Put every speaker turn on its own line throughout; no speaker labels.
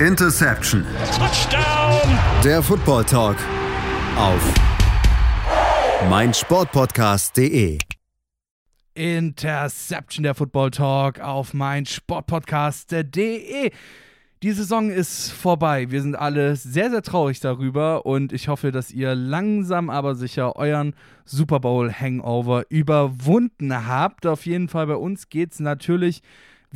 Interception.
Touchdown.
Der Football Talk auf meinsportpodcast.de.
Interception der Football Talk auf meinsportpodcast.de. Die Saison ist vorbei. Wir sind alle sehr, sehr traurig darüber und ich hoffe, dass ihr langsam aber sicher euren Super Bowl Hangover überwunden habt. Auf jeden Fall bei uns geht es natürlich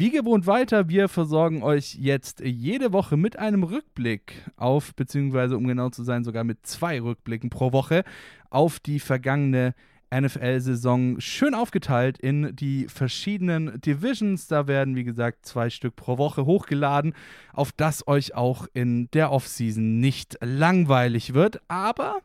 wie gewohnt weiter. Wir versorgen euch jetzt jede Woche mit einem Rückblick auf, beziehungsweise um genau zu sein, sogar mit zwei Rückblicken pro Woche auf die vergangene NFL-Saison schön aufgeteilt in die verschiedenen Divisions. Da werden, wie gesagt, zwei Stück pro Woche hochgeladen, auf das euch auch in der Offseason nicht langweilig wird. Aber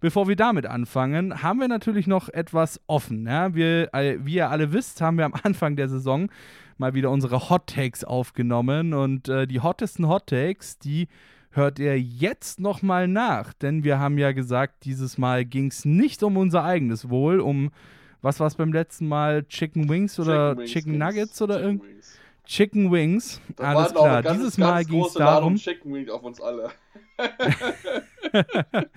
bevor wir damit anfangen, haben wir natürlich noch etwas offen. Ja? Wir, äh, wie ihr alle wisst, haben wir am Anfang der Saison mal wieder unsere Hot Takes aufgenommen und äh, die hottesten Hot Takes, die hört ihr jetzt nochmal nach, denn wir haben ja gesagt, dieses Mal ging es nicht um unser eigenes Wohl, um, was war es beim letzten Mal, Chicken Wings oder Chicken, Wings Chicken Nuggets oder irgendwas? Chicken Wings,
da
alles klar. Ganz, dieses Mal ging es darum.
Chicken Wings auf uns alle.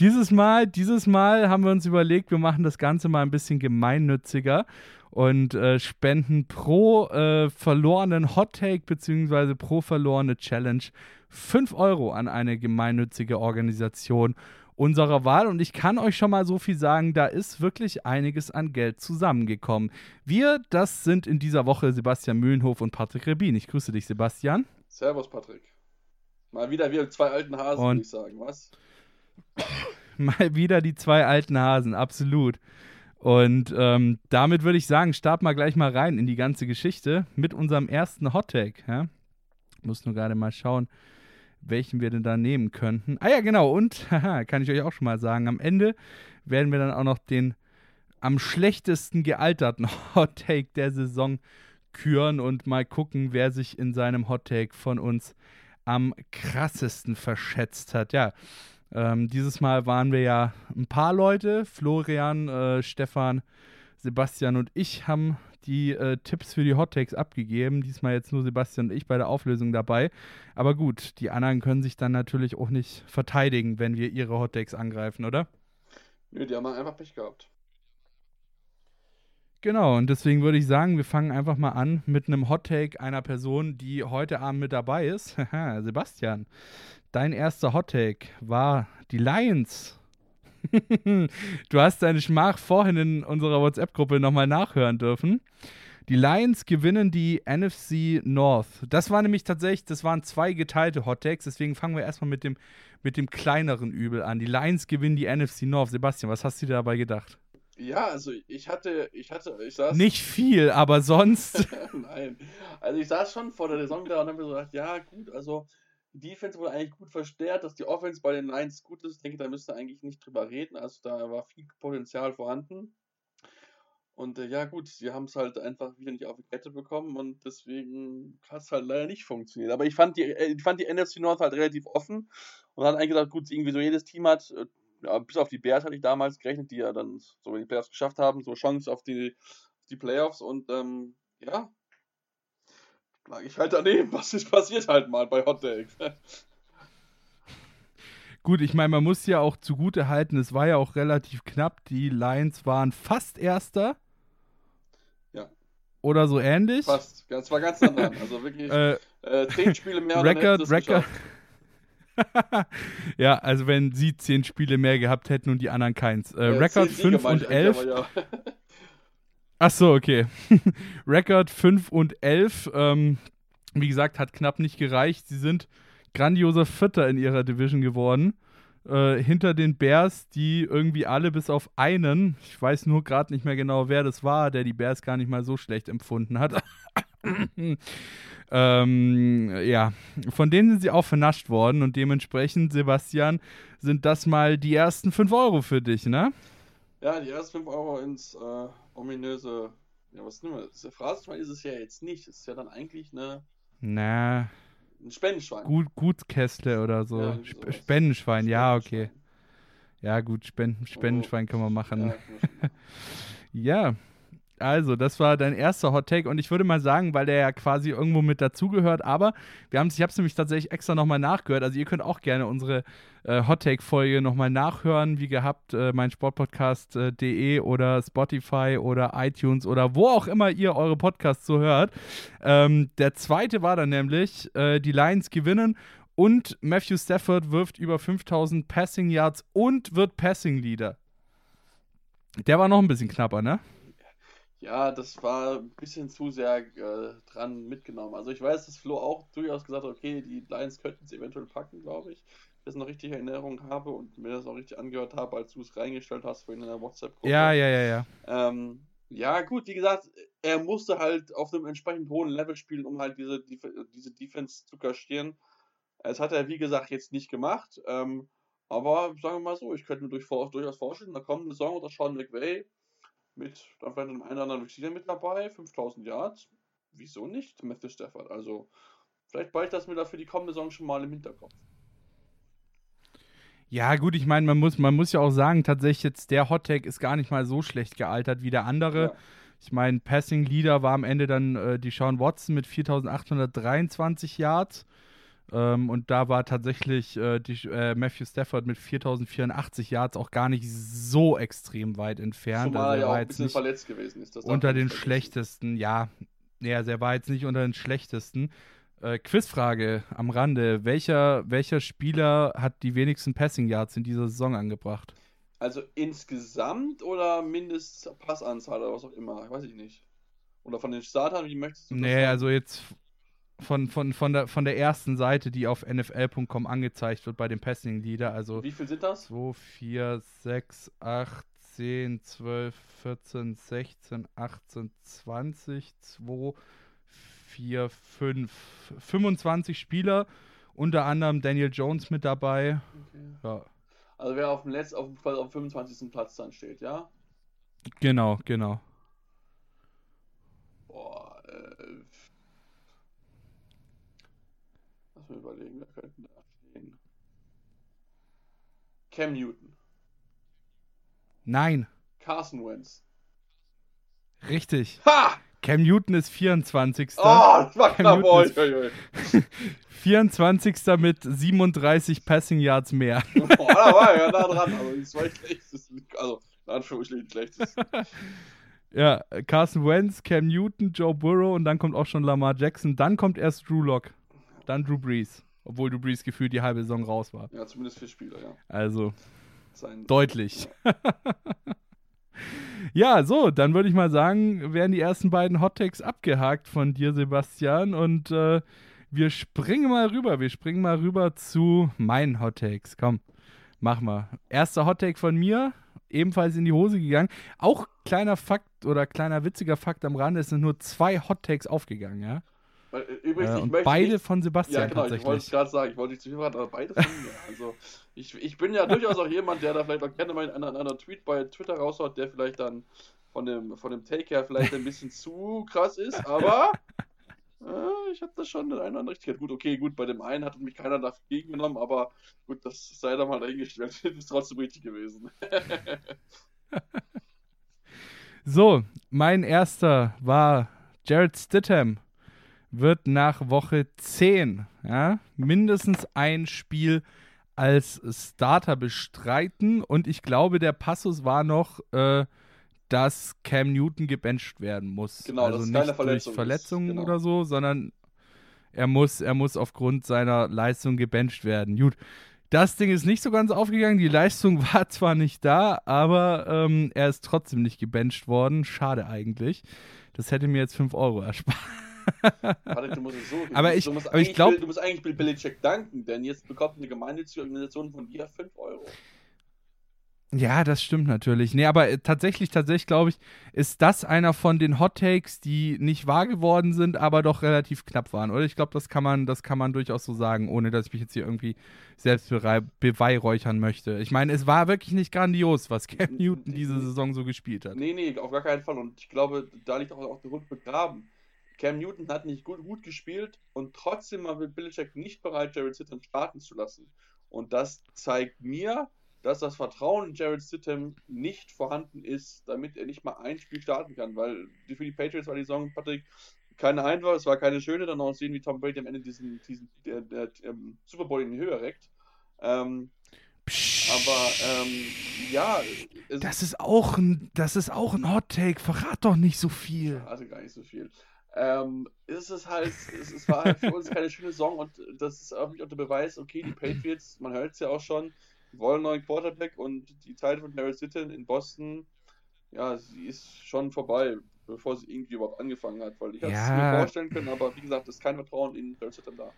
dieses Mal, dieses Mal haben wir uns überlegt, wir machen das Ganze mal ein bisschen gemeinnütziger und äh, spenden pro äh, verlorenen Hot Take bzw. pro verlorene Challenge 5 Euro an eine gemeinnützige Organisation unserer Wahl. Und ich kann euch schon mal so viel sagen, da ist wirklich einiges an Geld zusammengekommen. Wir, das sind in dieser Woche Sebastian Mühlenhof und Patrick Rebin. Ich grüße dich, Sebastian.
Servus, Patrick. Mal wieder wir zwei alten Hasen, würde ich sagen, was?
mal wieder die zwei alten Hasen, absolut. Und ähm, damit würde ich sagen, starten wir gleich mal rein in die ganze Geschichte mit unserem ersten Hottag. Ja? Muss nur gerade mal schauen, welchen wir denn da nehmen könnten. Ah ja, genau. Und, haha, kann ich euch auch schon mal sagen, am Ende werden wir dann auch noch den am schlechtesten gealterten Hot Take der Saison küren und mal gucken, wer sich in seinem Hot Take von uns am krassesten verschätzt hat. Ja, ähm, dieses Mal waren wir ja ein paar Leute. Florian, äh, Stefan, Sebastian und ich haben die äh, Tipps für die Hot Takes abgegeben. Diesmal jetzt nur Sebastian und ich bei der Auflösung dabei. Aber gut, die anderen können sich dann natürlich auch nicht verteidigen, wenn wir ihre Hot Takes angreifen, oder?
Nö, die haben einfach Pech gehabt.
Genau, und deswegen würde ich sagen, wir fangen einfach mal an mit einem Hot Take einer Person, die heute Abend mit dabei ist. Sebastian, dein erster Hot Take war die Lions du hast deine Schmach vorhin in unserer WhatsApp-Gruppe nochmal nachhören dürfen. Die Lions gewinnen die NFC North. Das war nämlich tatsächlich, das waren zwei geteilte Hot Takes, deswegen fangen wir erstmal mit dem, mit dem kleineren Übel an. Die Lions gewinnen die NFC North. Sebastian, was hast du dir dabei gedacht?
Ja, also ich hatte, ich hatte, ich saß.
Nicht viel, aber sonst.
Nein. Also ich saß schon vor der Saison da und habe mir so gedacht, ja, gut, also die Defense wurde eigentlich gut verstärkt, dass die Offense bei den Lions gut ist. Ich denke, da müsste eigentlich nicht drüber reden. Also da war viel Potenzial vorhanden. Und äh, ja, gut, sie haben es halt einfach wieder nicht auf die Kette bekommen und deswegen hat es halt leider nicht funktioniert. Aber ich fand die, äh, ich fand die NFC North halt relativ offen und hat eigentlich gesagt, gut, irgendwie so jedes Team hat, äh, bis auf die Bears hatte ich damals gerechnet, die ja dann so in die Playoffs geschafft haben, so Chance auf die, die Playoffs und ähm, ja, lag ich halt daneben. Was ist passiert halt mal bei Hot Takes?
Gut, ich meine, man muss ja auch zugute halten, es war ja auch relativ knapp. Die Lions waren fast Erster.
Ja.
Oder so ähnlich.
Fast. Das war ganz nah Also wirklich äh, äh, zehn Spiele mehr.
Record, Record. ja, also wenn sie zehn Spiele mehr gehabt hätten und die anderen keins. Äh, ja, Record 5 und 11. Ach so, okay. Record 5 und 11. Ähm, wie gesagt, hat knapp nicht gereicht. Sie sind grandioser Vierter in ihrer Division geworden. Äh, hinter den Bears, die irgendwie alle bis auf einen, ich weiß nur gerade nicht mehr genau, wer das war, der die Bears gar nicht mal so schlecht empfunden hat. ähm, ja, von denen sind sie auch vernascht worden und dementsprechend, Sebastian, sind das mal die ersten 5 Euro für dich, ne?
Ja, die ersten 5 Euro ins äh, ominöse. Ja, was nehmen wir? Das Phrasenschwein ist es ja jetzt nicht. Es ist ja dann eigentlich eine.
Na.
Ein Spendenschwein.
Gut, Gutskästle oder so. Ja, Sp Spendenschwein, ja, okay. Ja, gut, Spenden, Spendenschwein oh. können wir machen. Ja. Also, das war dein erster Hot Take und ich würde mal sagen, weil der ja quasi irgendwo mit dazugehört, aber wir haben ich habe es nämlich tatsächlich extra nochmal nachgehört. Also ihr könnt auch gerne unsere äh, Hot Take Folge nochmal nachhören, wie gehabt, äh, mein Sportpodcast.de äh, oder Spotify oder iTunes oder wo auch immer ihr eure Podcasts so hört. Ähm, der zweite war dann nämlich, äh, die Lions gewinnen und Matthew Stafford wirft über 5000 Passing Yards und wird Passing Leader. Der war noch ein bisschen knapper, ne?
Ja, das war ein bisschen zu sehr äh, dran mitgenommen. Also ich weiß, dass Flo auch durchaus gesagt hat, okay, die Lions könnten es eventuell packen, glaube ich. Wenn ich das noch richtig in Erinnerung habe und mir das auch richtig angehört habe, als du es reingestellt hast vorhin in der WhatsApp-Gruppe.
Ja, ja, ja, ja.
Ähm, ja, gut, wie gesagt, er musste halt auf einem entsprechend hohen Level spielen, um halt diese, diese Defense zu kaschieren. Das hat er, wie gesagt, jetzt nicht gemacht. Ähm, aber sagen wir mal so, ich könnte mir durch, durchaus vorstellen, da kommt eine Saison oder Sean McVay mit dann vielleicht einem einen oder anderen Receiver mit dabei, 5000 Yards. Wieso nicht, Matthew Stafford? Also, vielleicht bald das mir da für die kommende Saison schon mal im Hinterkopf.
Ja, gut, ich meine, man muss, man muss ja auch sagen, tatsächlich jetzt der Hottag ist gar nicht mal so schlecht gealtert wie der andere. Ja. Ich meine, Passing Leader war am Ende dann äh, die Sean Watson mit 4823 Yards. Ähm, und da war tatsächlich äh, die, äh, Matthew Stafford mit 4084 Yards auch gar nicht so extrem weit entfernt.
Zumal also er ja auch ein bisschen verletzt gewesen ist.
unter den schlechtesten, ja. Ja, er war jetzt nicht unter den schlechtesten. Äh, Quizfrage am Rande. Welcher, welcher Spieler hat die wenigsten Passing Yards in dieser Saison angebracht?
Also insgesamt oder Mindestpassanzahl oder was auch immer? Weiß ich nicht. Oder von den Startern, wie möchtest du
das Nee, sagen? also jetzt von, von, von, der, von der ersten Seite, die auf nfl.com angezeigt wird bei dem Passing Leader. Also
Wie viel sind das?
2, 4, 6, 8, 10, 12, 14, 16, 18, 20, 2, 4, 5, 25 Spieler, unter anderem Daniel Jones mit dabei. Okay. Ja.
Also wer auf dem letzten, auf dem, auf dem 25. Platz dann steht, ja?
Genau, genau.
Lass mal überlegen, wer könnte da stehen? Cam Newton.
Nein.
Carson Wentz.
Richtig.
Ha!
Cam Newton ist 24.
Oh, das war Cam knapp. Oi,
24. mit 37 Passing Yards mehr.
Boah, da war ja nah dran, aber das war schlechtes. Also, in Anführungsstrichen schlechtes.
Ja, Carson Wentz, Cam Newton, Joe Burrow und dann kommt auch schon Lamar Jackson. Dann kommt erst Drew Lock dann Drew Brees. Obwohl Drew Brees gefühlt die halbe Saison raus war.
Ja, zumindest vier Spieler, ja.
Also, Sein deutlich. Ja. ja, so, dann würde ich mal sagen, werden die ersten beiden Hottakes abgehakt von dir, Sebastian. Und äh, wir springen mal rüber. Wir springen mal rüber zu meinen Hottakes. Komm, mach mal. Erster Hottake von mir, ebenfalls in die Hose gegangen. Auch kleiner Fakt oder kleiner witziger Fakt am Rande, es sind nur zwei Hottakes aufgegangen, ja.
Äh, übrigens,
äh, beide nicht, von Sebastian
ja, genau, tatsächlich. Ich wollte es gerade sagen, ich wollte nicht zu viel verraten, aber beide von mir. Also, ich, ich bin ja durchaus auch jemand, der da vielleicht auch gerne mal einen anderen Tweet bei Twitter raushaut, der vielleicht dann von dem, von dem Take her vielleicht ein bisschen zu krass ist, aber äh, ich habe das schon in einer Richtigkeit. Gut, okay, gut, bei dem einen hat mich keiner dagegen genommen, aber gut, das sei da mal dahingestellt. das ist trotzdem richtig gewesen.
so, mein erster war Jared Stidham wird nach Woche 10 ja, mindestens ein Spiel als Starter bestreiten. Und ich glaube, der Passus war noch, äh, dass Cam Newton gebencht werden muss.
Genau,
also
das
nicht
keine Verletzung
durch Verletzungen genau. oder so, sondern er muss, er muss aufgrund seiner Leistung gebencht werden. Gut. Das Ding ist nicht so ganz aufgegangen. Die Leistung war zwar nicht da, aber ähm, er ist trotzdem nicht gebencht worden. Schade eigentlich. Das hätte mir jetzt 5 Euro erspart.
Warte, du musst es so.
aber ich, aber ich glaube.
Du musst eigentlich Bill Belichick danken, denn jetzt bekommt eine gemeinnützige Organisation von dir 5 Euro.
Ja, das stimmt natürlich. Nee, aber äh, tatsächlich, tatsächlich glaube ich, ist das einer von den Hot Takes, die nicht wahr geworden sind, aber doch relativ knapp waren. Oder ich glaube, das kann man, das kann man durchaus so sagen, ohne dass ich mich jetzt hier irgendwie selbst beweihräuchern möchte. Ich meine, es war wirklich nicht grandios, was Cam Newton diese Saison so gespielt hat.
Nee, nee, auf gar keinen Fall. Und ich glaube, da liegt auch, auch der Grund begraben. Cam Newton hat nicht gut, gut gespielt und trotzdem war Belichick nicht bereit, Jared Sitton starten zu lassen. Und das zeigt mir, dass das Vertrauen in Jared Stidham nicht vorhanden ist, damit er nicht mal ein Spiel starten kann, weil für die Patriots war die Saison, Patrick, keine einfach, es war keine schöne, dann auch sehen, wie Tom Brady am Ende diesen, diesen der, der, der, ähm, Super Bowl in die Höhe reckt. Ähm, aber ähm, ja.
das ist auch ein, das ist auch ein Hot Take. Verrat doch nicht so viel.
Also gar nicht so viel. Ähm, ist es halt, es, es war halt für uns keine schöne Saison und das ist auch nicht unter Beweis, okay, die Patriots, man hört es ja auch schon, wollen einen neuen Quarterback und die Zeit von Harry Sitten in Boston, ja, sie ist schon vorbei, bevor sie irgendwie überhaupt angefangen hat, weil ich ja. es mir vorstellen können, aber wie gesagt, es ist kein Vertrauen in Harry Sitten da.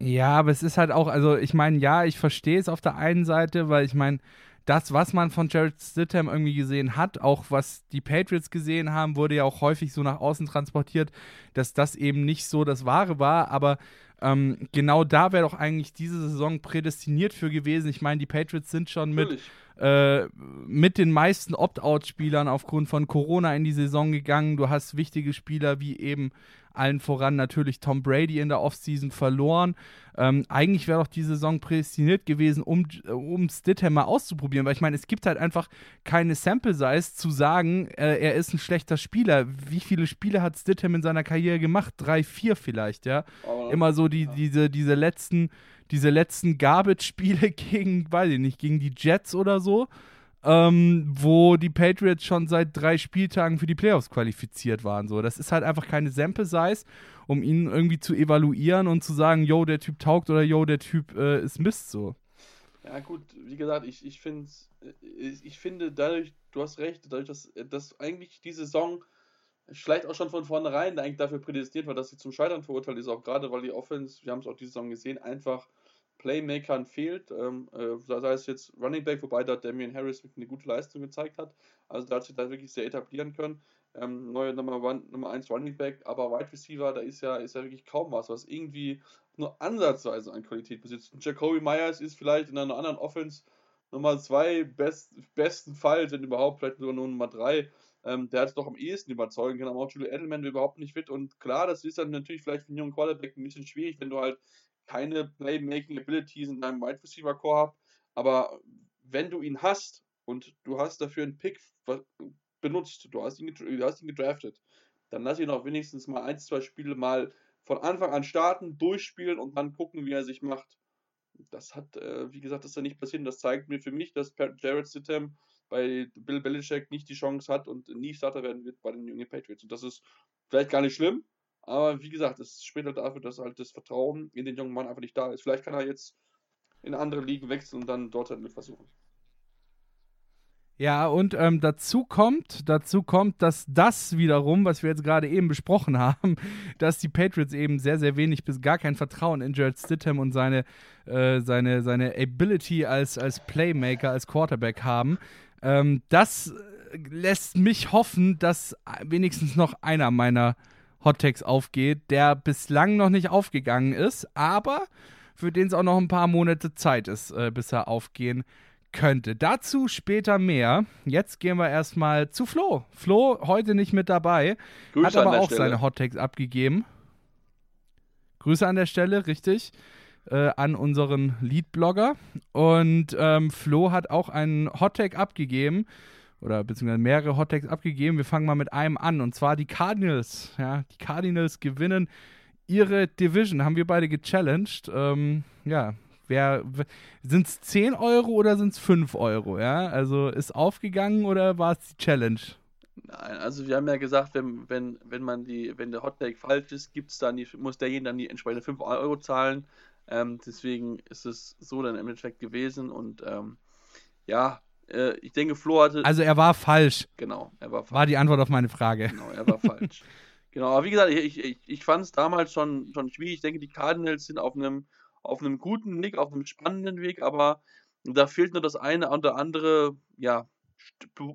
Ja, aber es ist halt auch, also ich meine, ja, ich verstehe es auf der einen Seite, weil ich meine, das, was man von Jared Stidham irgendwie gesehen hat, auch was die Patriots gesehen haben, wurde ja auch häufig so nach außen transportiert, dass das eben nicht so das Wahre war. Aber ähm, genau da wäre doch eigentlich diese Saison prädestiniert für gewesen. Ich meine, die Patriots sind schon mit, äh, mit den meisten Opt-out-Spielern aufgrund von Corona in die Saison gegangen. Du hast wichtige Spieler wie eben allen voran natürlich Tom Brady in der Offseason verloren. Ähm, eigentlich wäre doch die Saison prädestiniert gewesen, um, um Stidham mal auszuprobieren, weil ich meine, es gibt halt einfach keine Sample-Size zu sagen, äh, er ist ein schlechter Spieler. Wie viele Spiele hat Stidham in seiner Karriere gemacht? Drei, vier vielleicht, ja. Oh, Immer so die, ja. diese, diese letzten, diese letzten Garbage-Spiele gegen, weiß ich nicht, gegen die Jets oder so ähm, wo die Patriots schon seit drei Spieltagen für die Playoffs qualifiziert waren. So, das ist halt einfach keine Sample Size, um ihn irgendwie zu evaluieren und zu sagen, yo, der Typ taugt oder yo, der Typ äh, ist Mist so.
Ja, gut, wie gesagt, ich, ich, find's, ich, ich finde dadurch, du hast recht, dadurch, dass, dass eigentlich die Saison vielleicht auch schon von vornherein eigentlich dafür prädestiniert war, dass sie zum Scheitern verurteilt ist, auch gerade weil die Offense, wir haben es auch diese Saison gesehen, einfach Playmakern fehlt, ähm, äh, sei es jetzt Running Back, wobei da Damian Harris wirklich eine gute Leistung gezeigt hat. Also da hat sich da wirklich sehr etablieren können. Ähm, neue Nummer, one, Nummer 1 Running Back, aber Wide Receiver, da ist ja, ist ja wirklich kaum was, was irgendwie nur ansatzweise an Qualität besitzt. Jacoby Myers ist vielleicht in einer anderen Offense Nummer 2, best, besten Fall, wenn überhaupt, vielleicht sogar nur Nummer 3. Ähm, der hat es doch am ehesten überzeugen können, aber auch Julio Edelman überhaupt nicht fit. Und klar, das ist dann natürlich vielleicht für einen jungen Quarterback ein bisschen schwierig, wenn du halt keine Playmaking Abilities in deinem Wide Receiver Core habe, aber wenn du ihn hast und du hast dafür einen Pick benutzt, du hast ihn, du hast ihn gedraftet, dann lass ihn auch wenigstens mal ein, zwei Spiele mal von Anfang an starten, durchspielen und dann gucken, wie er sich macht. Das hat, äh, wie gesagt, das ist ja nicht passiert. Das zeigt mir für mich, dass Jared Stidham bei Bill Belichick nicht die Chance hat und nie Starter werden wird bei den jungen Patriots. Und das ist vielleicht gar nicht schlimm, aber wie gesagt, es spricht halt dafür, dass halt das Vertrauen in den jungen Mann einfach nicht da ist. Vielleicht kann er jetzt in andere Ligen wechseln und dann dort halt mit versuchen.
Ja, und ähm, dazu kommt, dazu kommt, dass das wiederum, was wir jetzt gerade eben besprochen haben, dass die Patriots eben sehr, sehr wenig bis gar kein Vertrauen in Jared Stidham und seine, äh, seine, seine Ability als, als Playmaker, als Quarterback haben. Ähm, das lässt mich hoffen, dass wenigstens noch einer meiner Hottext aufgeht, der bislang noch nicht aufgegangen ist, aber für den es auch noch ein paar Monate Zeit ist, äh, bis er aufgehen könnte. Dazu später mehr. Jetzt gehen wir erstmal zu Flo. Flo heute nicht mit dabei, Grüße hat aber auch Stelle. seine Hottext abgegeben. Grüße an der Stelle, richtig, äh, an unseren Lead-Blogger. Und ähm, Flo hat auch einen Hottag abgegeben oder beziehungsweise mehrere Hottakes abgegeben. Wir fangen mal mit einem an und zwar die Cardinals. Ja, die Cardinals gewinnen ihre Division. Haben wir beide gechallenged. Ähm, ja, sind es 10 Euro oder sind es 5 Euro? Ja, also ist aufgegangen oder war es die Challenge?
Nein, also wir haben ja gesagt, wenn, wenn, wenn man die, wenn der Hottake falsch ist, gibt's dann die, muss derjenige dann die entsprechende 5 Euro zahlen. Ähm, deswegen ist es so dann im Endeffekt gewesen und ähm, ja, äh, ich denke, Flo hatte.
Also er war falsch.
Genau, er war falsch.
War die Antwort auf meine Frage.
Genau, er war falsch. genau, aber wie gesagt, ich, ich, ich fand es damals schon, schon schwierig. Ich denke, die Cardinals sind auf einem, auf einem guten Weg, auf einem spannenden Weg, aber da fehlt nur das eine oder andere, ja,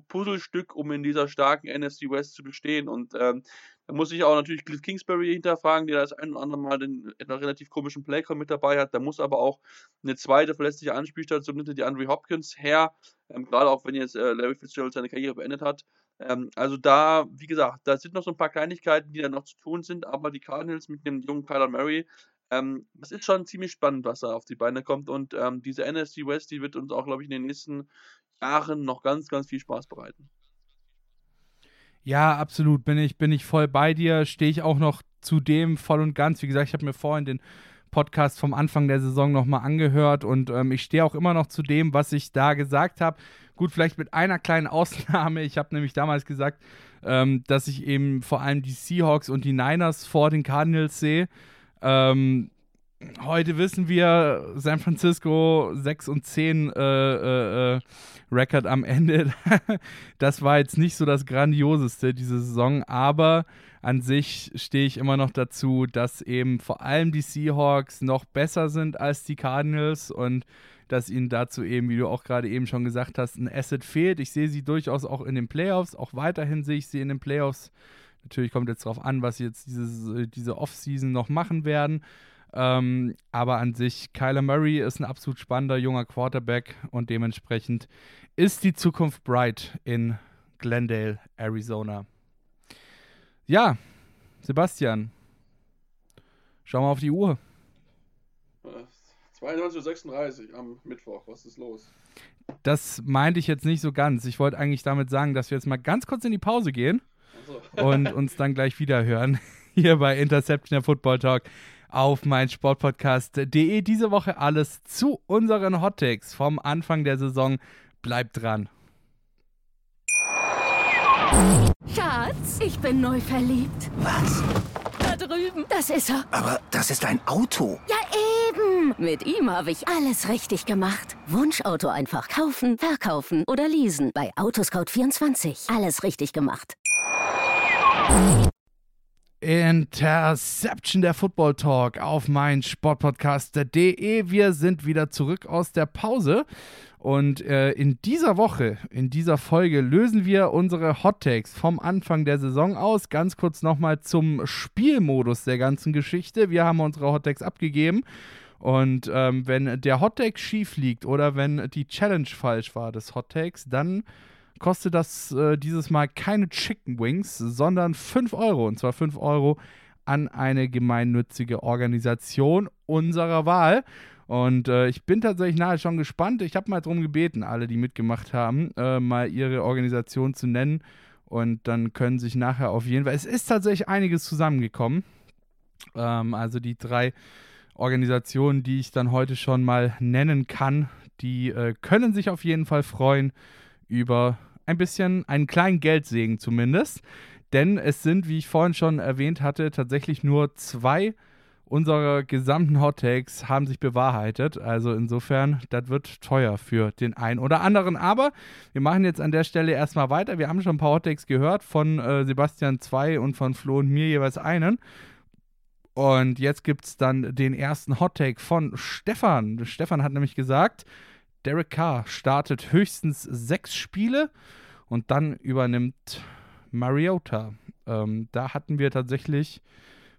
Puzzlestück, um in dieser starken NFC West zu bestehen. Und ähm, da muss ich auch natürlich Cliff Kingsbury hinterfragen, der das ein oder andere Mal den, relativ komischen Playcall mit dabei hat. Da muss aber auch eine zweite verlässliche Anspielstation hinter die Andre Hopkins her, ähm, gerade auch wenn jetzt äh, Larry Fitzgerald seine Karriere beendet hat. Ähm, also da, wie gesagt, da sind noch so ein paar Kleinigkeiten, die da noch zu tun sind, aber die Cardinals mit dem jungen Kyler Murray ähm, das ist schon ziemlich spannend, was da auf die Beine kommt. Und ähm, diese NFC West, die wird uns auch, glaube ich, in den nächsten Jahren noch ganz, ganz viel Spaß bereiten.
Ja, absolut. Bin ich, bin ich voll bei dir. Stehe ich auch noch zu dem voll und ganz. Wie gesagt, ich habe mir vorhin den Podcast vom Anfang der Saison nochmal angehört und ähm, ich stehe auch immer noch zu dem, was ich da gesagt habe. Gut, vielleicht mit einer kleinen Ausnahme. Ich habe nämlich damals gesagt, ähm, dass ich eben vor allem die Seahawks und die Niners vor den Cardinals sehe. Ähm, heute wissen wir, San Francisco 6 und 10 äh, äh, äh, Record am Ende. das war jetzt nicht so das Grandioseste diese Saison, aber an sich stehe ich immer noch dazu, dass eben vor allem die Seahawks noch besser sind als die Cardinals und dass ihnen dazu eben, wie du auch gerade eben schon gesagt hast, ein Asset fehlt. Ich sehe sie durchaus auch in den Playoffs, auch weiterhin sehe ich sie in den Playoffs. Natürlich kommt jetzt darauf an, was sie jetzt dieses, diese Offseason noch machen werden. Ähm, aber an sich, Kyler Murray ist ein absolut spannender junger Quarterback und dementsprechend ist die Zukunft bright in Glendale, Arizona. Ja, Sebastian, schau mal auf die Uhr.
22.36 am Mittwoch, was ist los?
Das meinte ich jetzt nicht so ganz. Ich wollte eigentlich damit sagen, dass wir jetzt mal ganz kurz in die Pause gehen so. und uns dann gleich wieder hören hier bei Interception der Football Talk auf mein Sportpodcast.de. Diese Woche alles zu unseren Hottakes vom Anfang der Saison. Bleibt dran.
Schatz, ich bin neu verliebt.
Was?
Da drüben. Das ist er.
Aber das ist ein Auto.
Ja, eben. Mit ihm habe ich alles richtig gemacht. Wunschauto einfach kaufen, verkaufen oder leasen. Bei Autoscout24. Alles richtig gemacht.
Interception der Football Talk auf mein Sportpodcast.de. Wir sind wieder zurück aus der Pause. Und äh, in dieser Woche, in dieser Folge, lösen wir unsere Hot Takes vom Anfang der Saison aus. Ganz kurz nochmal zum Spielmodus der ganzen Geschichte. Wir haben unsere Hot Takes abgegeben. Und ähm, wenn der Hot Take schief liegt oder wenn die Challenge falsch war des Hot Takes, dann kostet das äh, dieses Mal keine Chicken Wings, sondern 5 Euro. Und zwar 5 Euro an eine gemeinnützige Organisation unserer Wahl. Und äh, ich bin tatsächlich nahe schon gespannt. Ich habe mal darum gebeten, alle, die mitgemacht haben, äh, mal ihre Organisation zu nennen. Und dann können sich nachher auf jeden Fall. Es ist tatsächlich einiges zusammengekommen. Ähm, also die drei Organisationen, die ich dann heute schon mal nennen kann, die äh, können sich auf jeden Fall freuen über ein bisschen einen kleinen Geldsegen zumindest. Denn es sind, wie ich vorhin schon erwähnt hatte, tatsächlich nur zwei unsere gesamten Hot Takes haben sich bewahrheitet. Also insofern, das wird teuer für den einen oder anderen. Aber wir machen jetzt an der Stelle erstmal weiter. Wir haben schon ein paar Hot Takes gehört von äh, Sebastian 2 und von Flo und mir jeweils einen. Und jetzt gibt es dann den ersten Hot Take von Stefan. Stefan hat nämlich gesagt, Derek Carr startet höchstens sechs Spiele und dann übernimmt Mariota. Ähm, da hatten wir tatsächlich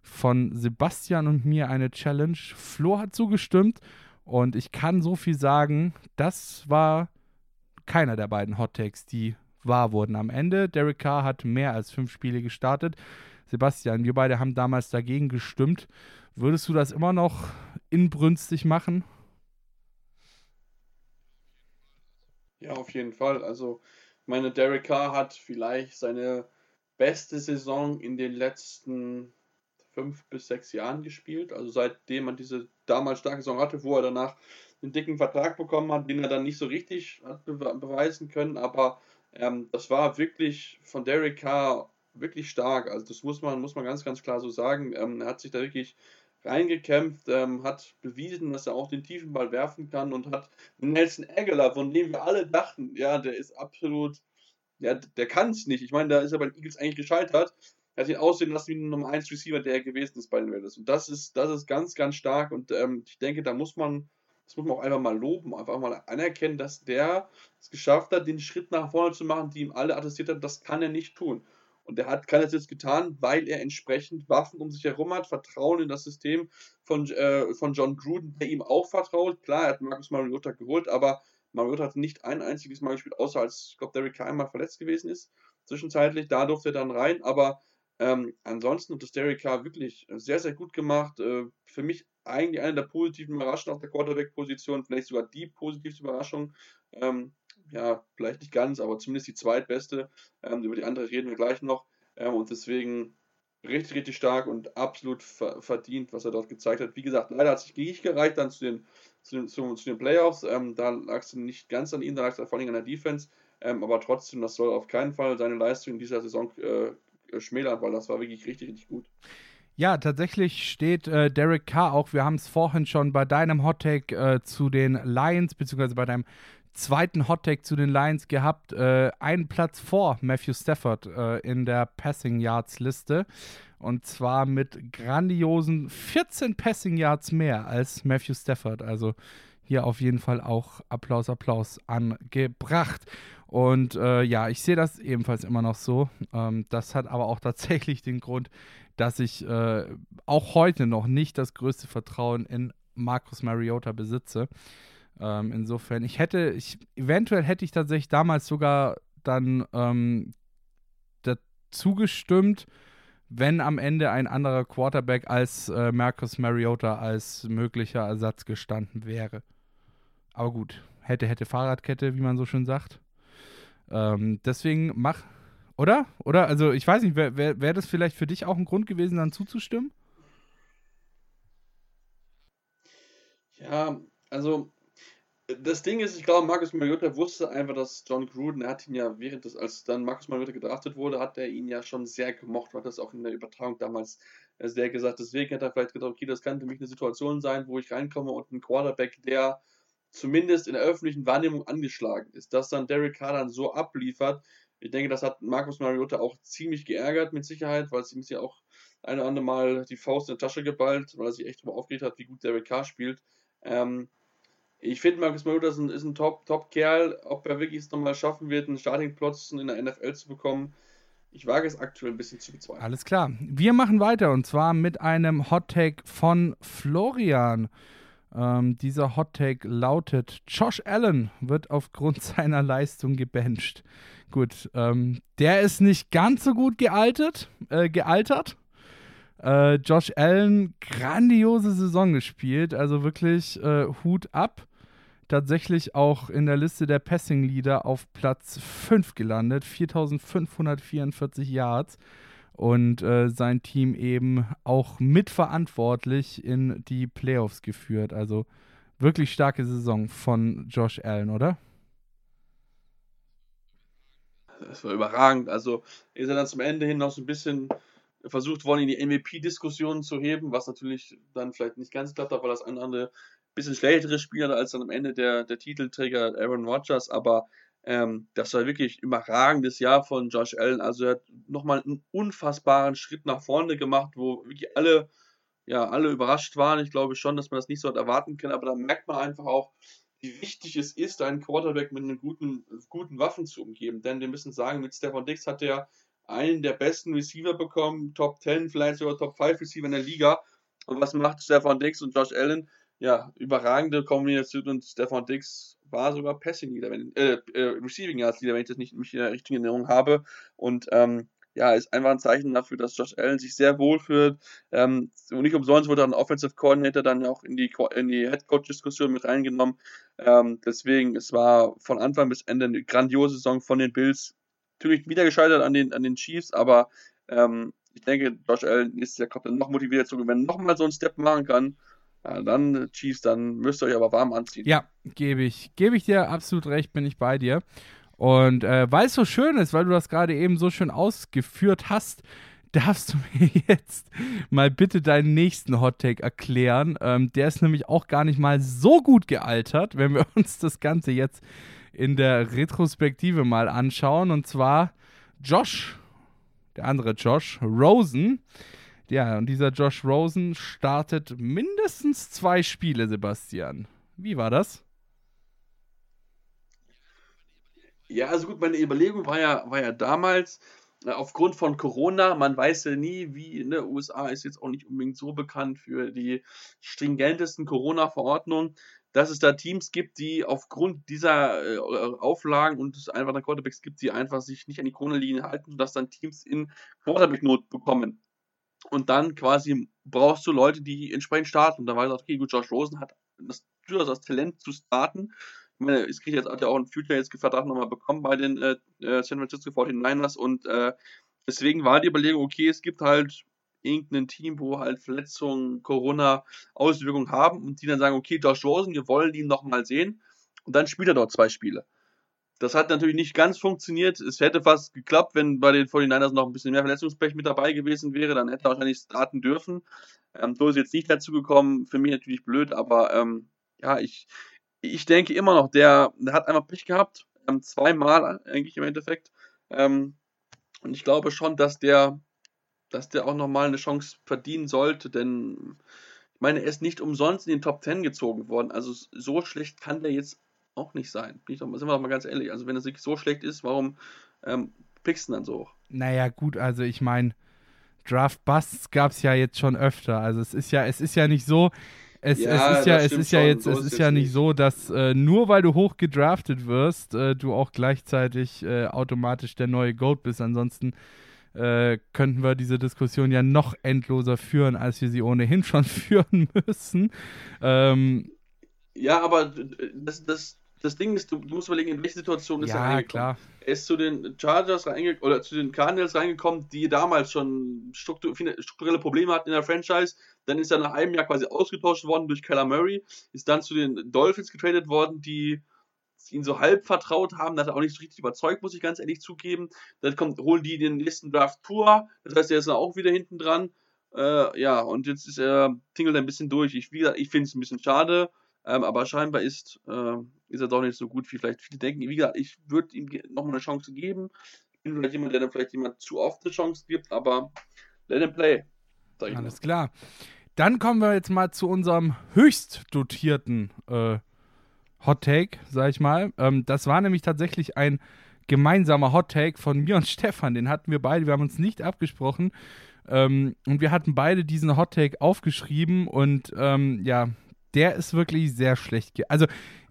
von Sebastian und mir eine Challenge. Flo hat zugestimmt und ich kann so viel sagen, das war keiner der beiden Hot Takes, die wahr wurden. Am Ende, Derek Carr hat mehr als fünf Spiele gestartet. Sebastian, wir beide haben damals dagegen gestimmt. Würdest du das immer noch inbrünstig machen?
Ja, auf jeden Fall. Also, meine Derek Carr hat vielleicht seine beste Saison in den letzten fünf bis sechs Jahren gespielt. Also seitdem man diese damals starke Saison hatte, wo er danach einen dicken Vertrag bekommen hat, den er dann nicht so richtig hat beweisen können. Aber ähm, das war wirklich von Derek Carr wirklich stark. Also das muss man, muss man ganz, ganz klar so sagen. Ähm, er hat sich da wirklich reingekämpft, ähm, hat bewiesen, dass er auch den tiefen Ball werfen kann und hat Nelson Aguilar, von dem wir alle dachten, ja, der ist absolut, ja, der kann es nicht. Ich meine, da ist er bei den Eagles eigentlich gescheitert. Er hat ihn aussehen lassen wie ein Nummer 1 Receiver, der er gewesen ist bei den Raiders. Und das ist, das ist ganz, ganz stark. Und ähm, ich denke, da muss man, das muss man auch einfach mal loben, einfach mal anerkennen, dass der es geschafft hat, den Schritt nach vorne zu machen, die ihm alle attestiert haben, das kann er nicht tun. Und er hat, kann es jetzt getan, weil er entsprechend Waffen um sich herum hat, Vertrauen in das System von, äh, von John Gruden, der ihm auch vertraut. Klar, er hat Marcus Mariota geholt, aber Mariota hat nicht ein einziges Mal gespielt, außer als, ich glaube, Derek Carr einmal verletzt gewesen ist. Zwischenzeitlich, da durfte er dann rein, aber ähm, ansonsten hat das Derek Carr wirklich sehr, sehr gut gemacht. Äh, für mich eigentlich eine der positiven Überraschungen auf der Quarterback-Position, vielleicht sogar die positivste Überraschung. Ähm, ja, vielleicht nicht ganz, aber zumindest die zweitbeste. Ähm, über die andere reden wir gleich noch. Ähm, und deswegen richtig, richtig stark und absolut ver verdient, was er dort gezeigt hat. Wie gesagt, leider hat es nicht gereicht dann zu den, zu den, zu, zu den Playoffs. Ähm, da lag es nicht ganz an ihm, da lag es vor allem an der Defense. Ähm, aber trotzdem, das soll auf keinen Fall seine Leistung in dieser Saison äh, schmälern, weil das war wirklich richtig, richtig gut.
Ja, tatsächlich steht äh, Derek Carr auch, wir haben es vorhin schon bei deinem Hottake äh, zu den Lions, beziehungsweise bei deinem zweiten Hottake zu den Lions gehabt, äh, einen Platz vor Matthew Stafford äh, in der Passing Yards Liste. Und zwar mit grandiosen 14 Passing Yards mehr als Matthew Stafford. Also hier auf jeden Fall auch Applaus, Applaus angebracht. Und äh, ja, ich sehe das ebenfalls immer noch so. Ähm, das hat aber auch tatsächlich den Grund, dass ich äh, auch heute noch nicht das größte Vertrauen in Marcus Mariota besitze. Ähm, insofern, ich hätte, ich, eventuell hätte ich tatsächlich damals sogar dann ähm, dazu gestimmt, wenn am Ende ein anderer Quarterback als äh, Marcus Mariota als möglicher Ersatz gestanden wäre. Aber gut, hätte, hätte Fahrradkette, wie man so schön sagt. Ähm, deswegen mach, oder? Oder? Also ich weiß nicht, wäre wär, wär das vielleicht für dich auch ein Grund gewesen, dann zuzustimmen?
Ja, also das Ding ist, ich glaube, Marcus Mariota wusste einfach, dass John Gruden, er hat ihn ja während des, als dann Marcus Mariota gedraftet wurde, hat er ihn ja schon sehr gemocht, hat das auch in der Übertragung damals sehr gesagt. Deswegen hat er vielleicht gedacht, okay, das kann für mich eine Situation sein, wo ich reinkomme und ein Quarterback, der zumindest in der öffentlichen Wahrnehmung angeschlagen ist, dass dann Derek Carr dann so abliefert. Ich denke, das hat Marcus Mariota auch ziemlich geärgert, mit Sicherheit, weil es ihm ja auch ein oder andere Mal die Faust in die Tasche geballt, weil er sich echt darüber aufgeregt hat, wie gut Derek Carr spielt. Ähm, ich finde, Marcus Mariota ist ein, Top-Kerl. Top Ob er wirklich es nochmal schaffen wird, einen Starting-Platz in der NFL zu bekommen, ich wage es aktuell ein bisschen zu bezweifeln.
Alles klar. Wir machen weiter und zwar mit einem Hot-Take von Florian. Ähm, dieser Hot-Take lautet: Josh Allen wird aufgrund seiner Leistung gebencht. Gut, ähm, der ist nicht ganz so gut gealtert. Äh, gealtert. Äh, Josh Allen, grandiose Saison gespielt, also wirklich äh, Hut ab tatsächlich auch in der Liste der Passing Leader auf Platz 5 gelandet, 4544 Yards und äh, sein Team eben auch mitverantwortlich in die Playoffs geführt. Also wirklich starke Saison von Josh Allen, oder?
Das war überragend. Also ist er dann zum Ende hin noch so ein bisschen versucht worden, in die MVP-Diskussion zu heben, was natürlich dann vielleicht nicht ganz klappt, weil das andere bisschen schlechtere Spieler als dann am Ende der, der Titelträger Aaron Rodgers, aber ähm, das war wirklich ein überragendes Jahr von Josh Allen. Also er hat nochmal einen unfassbaren Schritt nach vorne gemacht, wo wirklich alle, ja, alle überrascht waren. Ich glaube schon, dass man das nicht so erwarten können, aber da merkt man einfach auch, wie wichtig es ist, einen Quarterback mit guten, guten Waffen zu umgeben. Denn wir müssen sagen, mit Stefan Dix hat er einen der besten Receiver bekommen, Top 10, vielleicht sogar Top 5 Receiver in der Liga. Und was macht Stefan Dix und Josh Allen? Ja, überragende Kombination und Stefan Dix war sogar Passing Leader, wenn, äh, äh, Receiving Yards Leader, wenn ich das nicht mich in der richtigen Erinnerung habe. Und ähm, ja, ist einfach ein Zeichen dafür, dass Josh Allen sich sehr wohl fühlt. Ähm, und nicht umsonst wurde ein Offensive Coordinator dann auch in die, in die Head Coach Diskussion mit reingenommen. Ähm, deswegen, es war von Anfang bis Ende eine grandiose Saison von den Bills. Natürlich wieder gescheitert an den, an den Chiefs, aber ähm, ich denke, Josh Allen ist ja kommt dann noch motiviert zu gewinnen, nochmal so einen Step machen kann. Ja, dann, Chiefs, dann müsst ihr euch aber warm anziehen.
Ja, gebe ich. Gebe ich dir absolut recht, bin ich bei dir. Und äh, weil es so schön ist, weil du das gerade eben so schön ausgeführt hast, darfst du mir jetzt mal bitte deinen nächsten Hottake erklären. Ähm, der ist nämlich auch gar nicht mal so gut gealtert, wenn wir uns das Ganze jetzt in der Retrospektive mal anschauen. Und zwar Josh, der andere Josh, Rosen ja, und dieser Josh Rosen startet mindestens zwei Spiele, Sebastian. Wie war das?
Ja, also gut, meine Überlegung war ja, war ja damals, äh, aufgrund von Corona, man weiß ja nie, wie in der USA ist jetzt auch nicht unbedingt so bekannt für die stringentesten Corona-Verordnungen, dass es da Teams gibt, die aufgrund dieser äh, Auflagen und es einfach der Quarterbacks gibt, die einfach sich nicht an die Corona-Linie halten, sodass dann Teams in Quarterback-Not bekommen. Und dann quasi brauchst du Leute, die entsprechend starten. Und da war gesagt, okay, gut, Josh Rosen hat das, durchaus das Talent zu starten. Ich meine, es kriegt jetzt hat ja auch ein Future jetzt Vertrag nochmal bekommen bei den äh, äh San Francisco 49ers und äh, deswegen war die Überlegung, okay, es gibt halt irgendein Team, wo halt Verletzungen, Corona Auswirkungen haben und die dann sagen, okay, Josh Rosen, wir wollen ihn nochmal sehen und dann spielt er dort zwei Spiele. Das hat natürlich nicht ganz funktioniert. Es hätte fast geklappt, wenn bei den 49ers noch ein bisschen mehr Verletzungspech mit dabei gewesen wäre. Dann hätte er wahrscheinlich starten dürfen. Ähm, so ist jetzt nicht dazu gekommen. Für mich natürlich blöd, aber ähm, ja, ich, ich denke immer noch, der, der hat einfach Pech gehabt. Ähm, zweimal eigentlich im Endeffekt. Ähm, und ich glaube schon, dass der, dass der auch nochmal eine Chance verdienen sollte, denn ich meine, er ist nicht umsonst in den Top 10 gezogen worden. Also so schlecht kann der jetzt auch nicht sein. Bin ich doch, sind wir doch mal ganz ehrlich. Also wenn es wirklich so schlecht ist, warum ähm, pickst du dann so hoch?
Naja, gut, also ich meine, Draft Busts gab es ja jetzt schon öfter. Also es ist ja, es ist ja nicht so, es, ja, es ist ja, es ist ja jetzt, so es ist, ja nicht so, dass äh, nur weil du hoch gedraftet wirst, äh, du auch gleichzeitig äh, automatisch der neue Goat bist. Ansonsten äh, könnten wir diese Diskussion ja noch endloser führen, als wir sie ohnehin schon führen müssen. Ähm,
ja, aber das, das, das Ding ist, du, du musst überlegen, in welche Situation ist
ja, er reingekommen. Klar.
Er ist zu den Chargers reingekommen oder zu den Cardinals reingekommen, die damals schon struktur strukturelle Probleme hatten in der Franchise. Dann ist er nach einem Jahr quasi ausgetauscht worden durch Kyler Murray, ist dann zu den Dolphins getradet worden, die ihn so halb vertraut haben, da hat er auch nicht so richtig überzeugt, muss ich ganz ehrlich zugeben. Dann kommt, holen die den nächsten Draft Tour, das heißt, er ist dann auch wieder hinten dran. Äh, ja, und jetzt ist er, tingelt ein bisschen durch. Ich, ich finde es ein bisschen schade. Ähm, aber scheinbar ist, äh, ist er doch nicht so gut, wie vielleicht viele denken. Wie gesagt, ich würde ihm nochmal eine Chance geben. Ich bin vielleicht jemand, der dann vielleicht jemand zu oft eine Chance gibt, aber let him play.
Alles mal. klar. Dann kommen wir jetzt mal zu unserem höchst dotierten äh, Hot Take, sag ich mal. Ähm, das war nämlich tatsächlich ein gemeinsamer Hot Take von mir und Stefan. Den hatten wir beide, wir haben uns nicht abgesprochen. Ähm, und wir hatten beide diesen Hot Take aufgeschrieben und ähm, ja, der ist wirklich sehr schlecht. also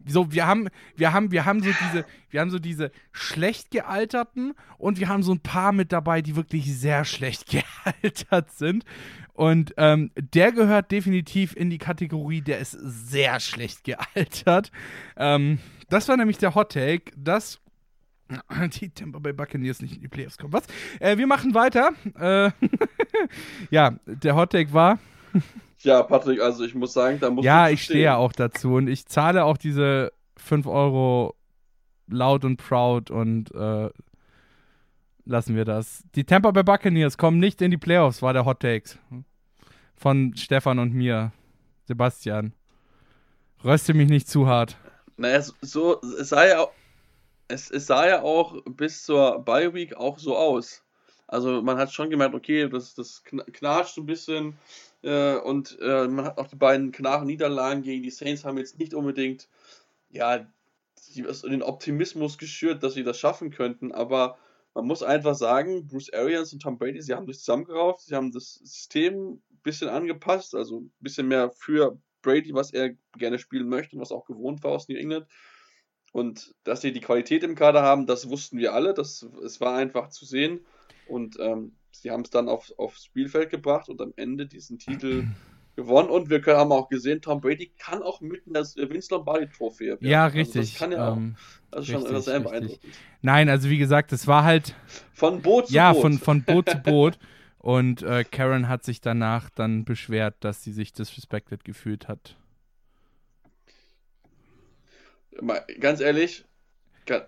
so wir haben wir haben wir haben so diese wir haben so diese schlecht gealterten und wir haben so ein paar mit dabei, die wirklich sehr schlecht gealtert sind und ähm, der gehört definitiv in die Kategorie, der ist sehr schlecht gealtert. Ähm, das war nämlich der Hot Take, dass die Tampa Bay Buccaneers nicht in die Playoffs kommen. Was? Äh, wir machen weiter. Äh, ja, der Hot Take war
ja, Patrick, also ich muss sagen, da muss
Ja, ich stehe ja auch dazu und ich zahle auch diese 5 Euro laut und proud und äh, lassen wir das. Die Tampa Bay Buccaneers kommen nicht in die Playoffs, war der Hot Takes von Stefan und mir. Sebastian. Röste mich nicht zu hart.
Naja, so, es sah ja es, es sah ja auch bis zur Bye Week auch so aus. Also man hat schon gemerkt, okay, das, das knatscht so ein bisschen. Äh, und äh, man hat auch die beiden klaren Niederlagen gegen die Saints haben jetzt nicht unbedingt ja, den Optimismus geschürt, dass sie das schaffen könnten, aber man muss einfach sagen, Bruce Arians und Tom Brady, sie haben sich zusammengerauft, sie haben das System ein bisschen angepasst, also ein bisschen mehr für Brady, was er gerne spielen möchte und was auch gewohnt war aus New England. Und dass sie die Qualität im Kader haben, das wussten wir alle, das, es war einfach zu sehen. Und ähm, sie haben es dann auf, aufs Spielfeld gebracht und am Ende diesen Titel gewonnen. Und wir haben auch gesehen, Tom Brady kann auch mitten das Vince Lombardi-Trophäe.
Ja, also richtig.
das kann ja ähm, auch. Das ist richtig, schon sehr beeindruckend.
Nein, also wie gesagt, es war halt.
Von Boot zu
ja,
Boot.
Ja, von, von Boot zu Boot. Und äh, Karen hat sich danach dann beschwert, dass sie sich disrespected gefühlt hat.
Ganz ehrlich,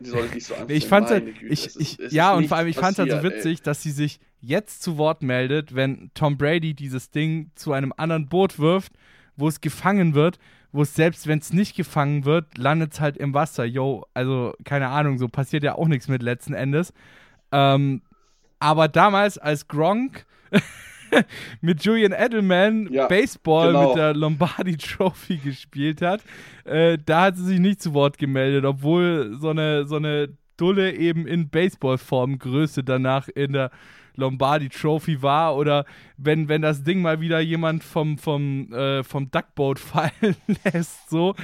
die soll ich nicht so
anstellen. Ich fand's halt, ich, ich, ja, und vor allem, ich fand es halt so witzig, ey. dass sie sich jetzt zu Wort meldet, wenn Tom Brady dieses Ding zu einem anderen Boot wirft, wo es gefangen wird, wo es selbst, wenn es nicht gefangen wird, landet es halt im Wasser. Yo, also keine Ahnung, so passiert ja auch nichts mit letzten Endes. Ähm, aber damals, als Gronk mit Julian Edelman ja, Baseball genau. mit der Lombardi Trophy gespielt hat, äh, da hat sie sich nicht zu Wort gemeldet, obwohl so eine, so eine Dulle eben in Baseballform Größe danach in der Lombardi Trophy war oder wenn, wenn das Ding mal wieder jemand vom, vom, äh, vom Duckboat fallen lässt, so.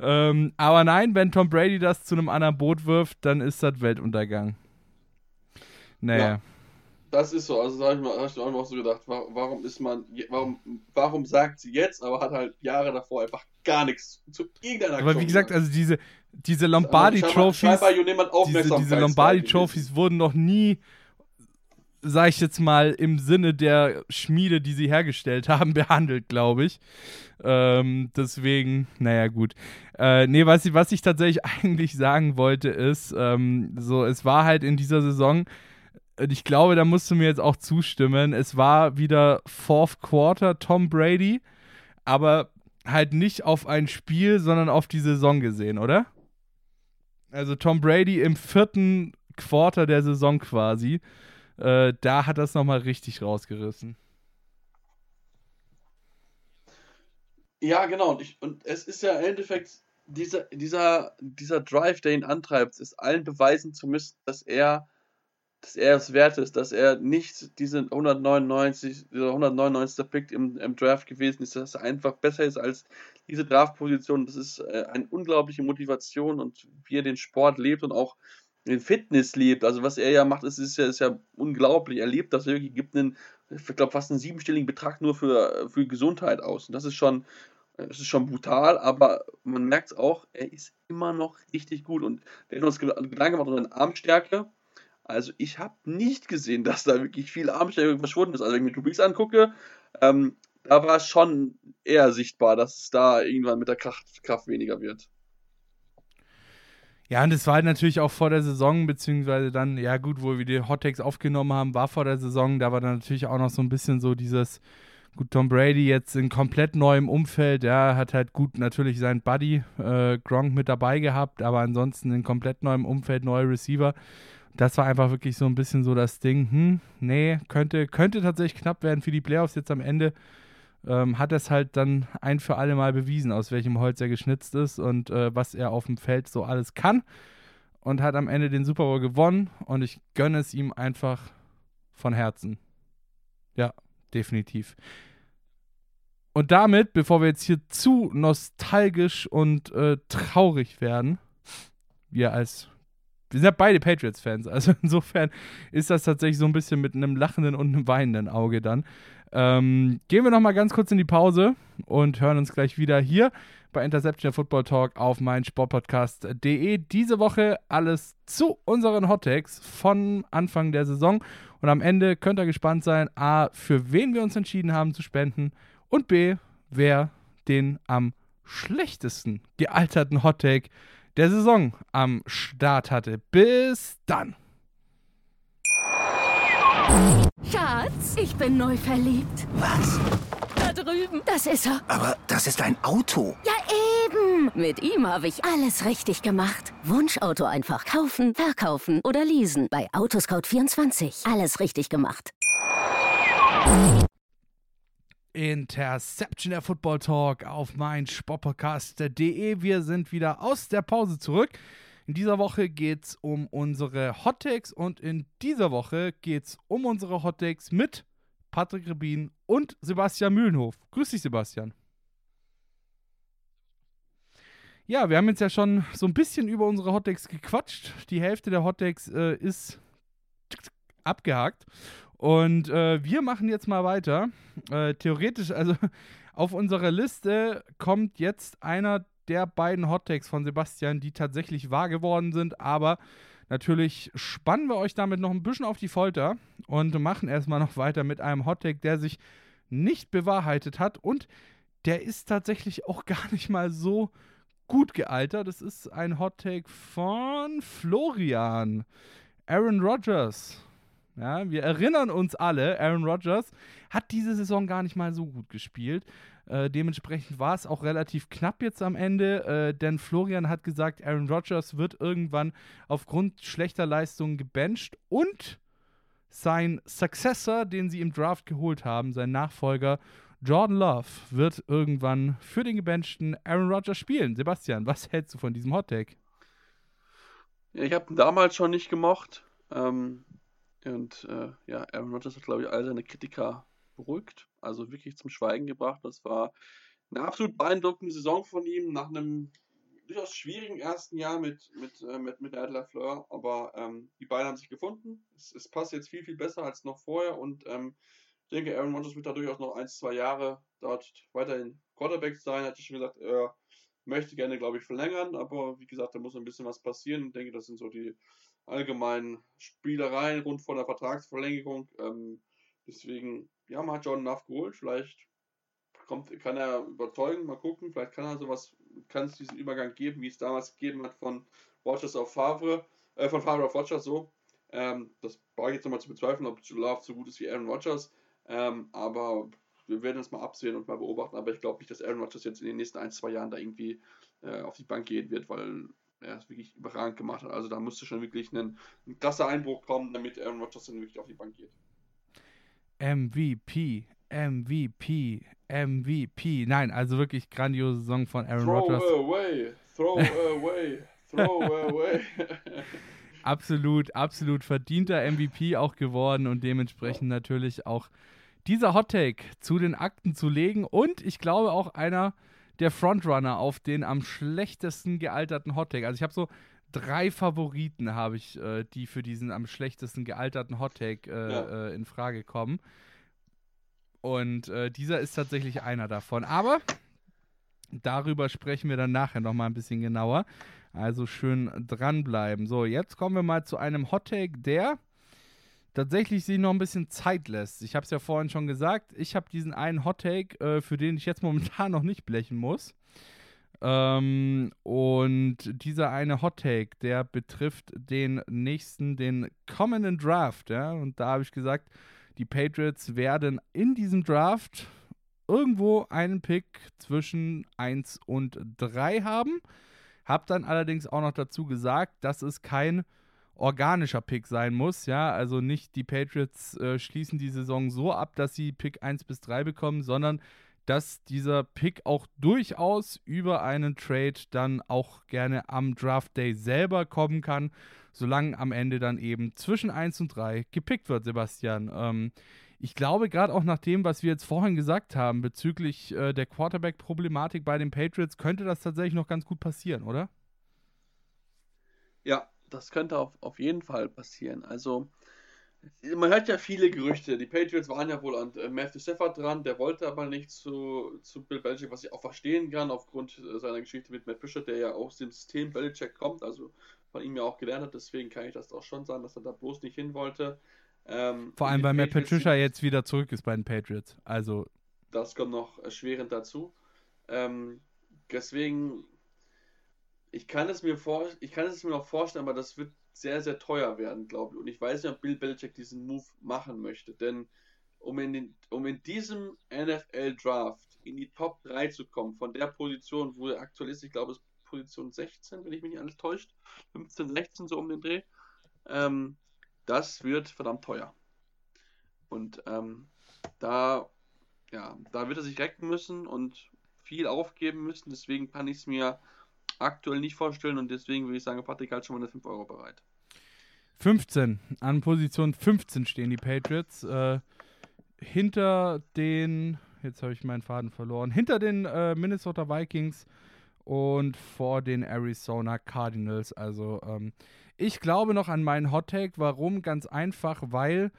Ähm, aber nein, wenn Tom Brady das zu einem anderen Boot wirft, dann ist das Weltuntergang. Naja. Ja.
Das ist so, also da habe ich, hab ich mir auch so gedacht, wa- warum ist man, warum, warum sagt sie jetzt, aber hat halt Jahre davor einfach gar nichts zu irgendeiner
Aber wie gesagt, also diese, diese
scheinbar-
Lombardi-Trophies, diese, diese Lombardi-Trophies wurden noch nie, sag ich jetzt mal, im Sinne der Schmiede, die sie hergestellt haben, behandelt, glaube ich. Ähm, deswegen, naja, gut. Äh, nee, was ich, was ich tatsächlich eigentlich sagen wollte, ist, ähm, so, es war halt in dieser Saison, und ich glaube, da musst du mir jetzt auch zustimmen, es war wieder Fourth Quarter Tom Brady, aber halt nicht auf ein Spiel, sondern auf die Saison gesehen, oder? Also Tom Brady im vierten Quarter der Saison quasi, äh, da hat das nochmal richtig rausgerissen.
Ja, genau. Und, ich, und es ist ja im Endeffekt dieser, dieser, dieser Drive, der ihn antreibt, ist allen beweisen zu müssen, dass er, dass er es wert ist, dass er nicht diesen 199, dieser 199. Pick im, im Draft gewesen ist, dass er einfach besser ist als diese Draftposition. Das ist äh, eine unglaubliche Motivation und wie er den Sport lebt und auch Fitness lebt. Also was er ja macht, ist, ist, ja, ist ja unglaublich. Er lebt das wirklich, gibt einen, ich glaube, fast einen siebenstelligen Betrag nur für, für Gesundheit aus. Und das ist schon, es ist schon brutal, aber man merkt es auch, er ist immer noch richtig gut. Und der hat uns Ged- Gedanken gemacht um seine Armstärke. Also ich habe nicht gesehen, dass da wirklich viel Armstärke verschwunden ist. Also wenn ich mir Brees angucke, ähm, da war es schon eher sichtbar, dass es da irgendwann mit der Kraft, Kraft weniger wird.
Ja, und es war halt natürlich auch vor der Saison, beziehungsweise dann, ja gut, wo wir die Hot Takes aufgenommen haben, war vor der Saison, da war dann natürlich auch noch so ein bisschen so dieses, gut, Tom Brady jetzt in komplett neuem Umfeld, ja, hat halt gut natürlich seinen Buddy äh, Gronk mit dabei gehabt, aber ansonsten in komplett neuem Umfeld, neue Receiver. Das war einfach wirklich so ein bisschen so das Ding, hm, nee, könnte, könnte tatsächlich knapp werden für die Playoffs jetzt am Ende. Ähm, hat es halt dann ein für alle Mal bewiesen, aus welchem Holz er geschnitzt ist und äh, was er auf dem Feld so alles kann. Und hat am Ende den Super Bowl gewonnen und ich gönne es ihm einfach von Herzen. Ja, definitiv. Und damit, bevor wir jetzt hier zu nostalgisch und äh, traurig werden, wir als wir sind ja beide Patriots-Fans, also insofern ist das tatsächlich so ein bisschen mit einem lachenden und einem weinenden Auge dann. Ähm, gehen wir nochmal ganz kurz in die Pause und hören uns gleich wieder hier bei Interception Football Talk auf meinsportpodcast.de. Diese Woche alles zu unseren Hottakes von Anfang der Saison. Und am Ende könnt ihr gespannt sein, A, für wen wir uns entschieden haben zu spenden und B, wer den am schlechtesten gealterten Hottake der Saison am Start hatte. Bis dann.
Schatz, ich bin neu verliebt.
Was?
Da drüben. Das ist er.
Aber das ist ein Auto.
Ja, eben. Mit ihm habe ich alles richtig gemacht. Wunschauto einfach kaufen, verkaufen oder leasen. Bei Autoscout24. Alles richtig gemacht.
Interception der Football Talk auf mein Sportpodcast.de. Wir sind wieder aus der Pause zurück. In dieser Woche geht es um unsere Hot Takes und in dieser Woche geht es um unsere Hot Takes mit Patrick Rebin und Sebastian Mühlenhof. Grüß dich, Sebastian. Ja, wir haben jetzt ja schon so ein bisschen über unsere Hot Takes gequatscht. Die Hälfte der Hot Takes äh, ist abgehakt. Und äh, wir machen jetzt mal weiter. Äh, theoretisch, also auf unserer Liste kommt jetzt einer der beiden Hottakes von Sebastian, die tatsächlich wahr geworden sind. Aber natürlich spannen wir euch damit noch ein bisschen auf die Folter und machen erstmal noch weiter mit einem Hottake, der sich nicht bewahrheitet hat. Und der ist tatsächlich auch gar nicht mal so gut gealtert. Das ist ein Hottake von Florian. Aaron Rodgers. Ja, wir erinnern uns alle, Aaron Rodgers hat diese Saison gar nicht mal so gut gespielt. Äh, dementsprechend war es auch relativ knapp jetzt am Ende, äh, denn Florian hat gesagt, Aaron Rodgers wird irgendwann aufgrund schlechter Leistungen gebencht und sein Successor, den sie im Draft geholt haben, sein Nachfolger Jordan Love, wird irgendwann für den gebenchten Aaron Rodgers spielen. Sebastian, was hältst du von diesem Hottake?
Ja, ich habe ihn damals schon nicht gemocht. Ähm, und äh, ja, Aaron Rodgers hat, glaube ich, all seine Kritiker beruhigt, also wirklich zum Schweigen gebracht. Das war eine absolut beeindruckende Saison von ihm nach einem durchaus schwierigen ersten Jahr mit, mit, äh, mit, mit Adler Fleur, aber ähm, die beiden haben sich gefunden. Es, es, passt jetzt viel, viel besser als noch vorher und ähm, ich denke, Aaron Rodgers wird da durchaus noch ein, zwei Jahre dort weiterhin Quarterback sein. Hatte schon gesagt, er möchte gerne, glaube ich, verlängern, aber wie gesagt, da muss ein bisschen was passieren. Ich denke, das sind so die allgemeinen Spielereien rund vor der Vertragsverlängerung. Ähm, deswegen, ja, man hat Jordan Love geholt. Vielleicht kommt, kann er überzeugen, mal gucken. Vielleicht kann er sowas, kann es diesen Übergang geben, wie es damals gegeben hat von Rogers auf Favre, äh, von Favre auf Rogers so. Ähm, das ich jetzt nochmal zu bezweifeln, ob Love so gut ist wie Aaron Rodgers. Ähm, aber wir werden es mal absehen und mal beobachten. Aber ich glaube nicht, dass Aaron Rodgers jetzt in den nächsten ein, zwei Jahren da irgendwie äh, auf die Bank gehen wird, weil er es wirklich überragend gemacht hat. Also da müsste schon wirklich ein, ein krasser Einbruch kommen, damit Aaron Rodgers dann wirklich auf die Bank geht.
MVP, MVP, MVP. Nein, also wirklich grandiose Saison von Aaron
throw
Rodgers.
Throw away, throw away, throw away.
absolut, absolut verdienter MVP auch geworden und dementsprechend natürlich auch dieser Hot Take zu den Akten zu legen und ich glaube auch einer der Frontrunner auf den am schlechtesten gealterten Hot Take. Also ich habe so drei Favoriten habe ich, äh, die für diesen am schlechtesten gealterten Hot Take äh, ja. äh, in Frage kommen. Und äh, dieser ist tatsächlich einer davon. Aber darüber sprechen wir dann nachher nochmal ein bisschen genauer. Also schön dranbleiben. So, jetzt kommen wir mal zu einem Hot Take, der tatsächlich sich noch ein bisschen Zeit lässt. Ich habe es ja vorhin schon gesagt, ich habe diesen einen Hot Take, äh, für den ich jetzt momentan noch nicht blechen muss. Ähm, und dieser eine Hot Take, der betrifft den nächsten, den kommenden Draft. Ja? Und da habe ich gesagt, die Patriots werden in diesem Draft irgendwo einen Pick zwischen 1 und 3 haben. Hab dann allerdings auch noch dazu gesagt, dass es kein organischer Pick sein muss. Ja, also nicht die Patriots äh, schließen die Saison so ab, dass sie Pick 1 bis 3 bekommen, sondern dass dieser Pick auch durchaus über einen Trade dann auch gerne am Draft Day selber kommen kann, solange am Ende dann eben zwischen 1 und 3 gepickt wird, Sebastian. Ähm, ich glaube, gerade auch nach dem, was wir jetzt vorhin gesagt haben bezüglich äh, der Quarterback-Problematik bei den Patriots, könnte das tatsächlich noch ganz gut passieren, oder?
Ja, das könnte auf, auf jeden Fall passieren. Also, man hört ja viele Gerüchte. Die Patriots waren ja wohl an äh, Matthew Stafford dran, der wollte aber nicht zu, zu Bill Belichick, was ich auch verstehen kann, aufgrund äh, seiner Geschichte mit Matt Fisher, der ja aus dem System Belichick kommt, also von ihm ja auch gelernt hat. Deswegen kann ich das auch schon sagen, dass er da bloß nicht hin wollte.
Ähm, Vor allem, weil Matt Patricia jetzt wieder zurück ist bei den Patriots. Also.
Das kommt noch erschwerend dazu. Ähm, deswegen ich kann es mir vor, ich kann es mir noch vorstellen, aber das wird sehr, sehr teuer werden, glaube ich. Und ich weiß nicht, ob Bill Belichick diesen Move machen möchte. Denn um in, den, um in diesem NFL-Draft in die Top 3 zu kommen, von der Position, wo er aktuell ist, ich glaube, es ist Position 16, wenn ich mich nicht alles täuscht, 15, 16 so um den Dreh, ähm, das wird verdammt teuer. Und ähm, da, ja, da wird er sich recken müssen und viel aufgeben müssen. Deswegen kann ich es mir aktuell nicht vorstellen und deswegen würde ich sagen, Patrick hat schon mal 5 Euro bereit.
15. An Position 15 stehen die Patriots. Äh, hinter den, jetzt habe ich meinen Faden verloren, hinter den äh, Minnesota Vikings und vor den Arizona Cardinals. Also ähm, ich glaube noch an meinen Hot Take. Warum? Ganz einfach, weil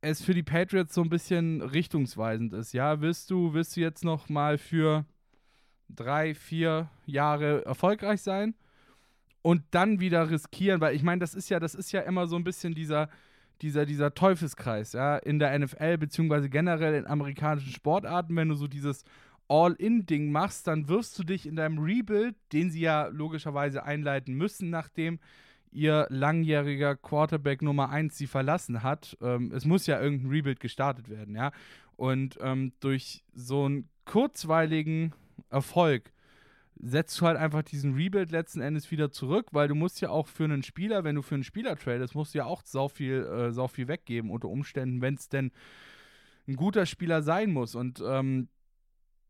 es für die Patriots so ein bisschen richtungsweisend ist. Ja, willst du, willst du jetzt noch mal für drei, vier Jahre erfolgreich sein und dann wieder riskieren, weil ich meine, das ist ja, das ist ja immer so ein bisschen dieser, dieser, dieser Teufelskreis, ja, in der NFL, beziehungsweise generell in amerikanischen Sportarten, wenn du so dieses All-In-Ding machst, dann wirst du dich in deinem Rebuild, den sie ja logischerweise einleiten müssen, nachdem ihr langjähriger Quarterback Nummer 1 sie verlassen hat. Ähm, es muss ja irgendein Rebuild gestartet werden, ja. Und ähm, durch so einen kurzweiligen Erfolg setzt du halt einfach diesen Rebuild letzten Endes wieder zurück, weil du musst ja auch für einen Spieler, wenn du für einen Spieler tradest, musst du ja auch sau viel, äh, sau viel weggeben unter Umständen, wenn es denn ein guter Spieler sein muss. Und ähm,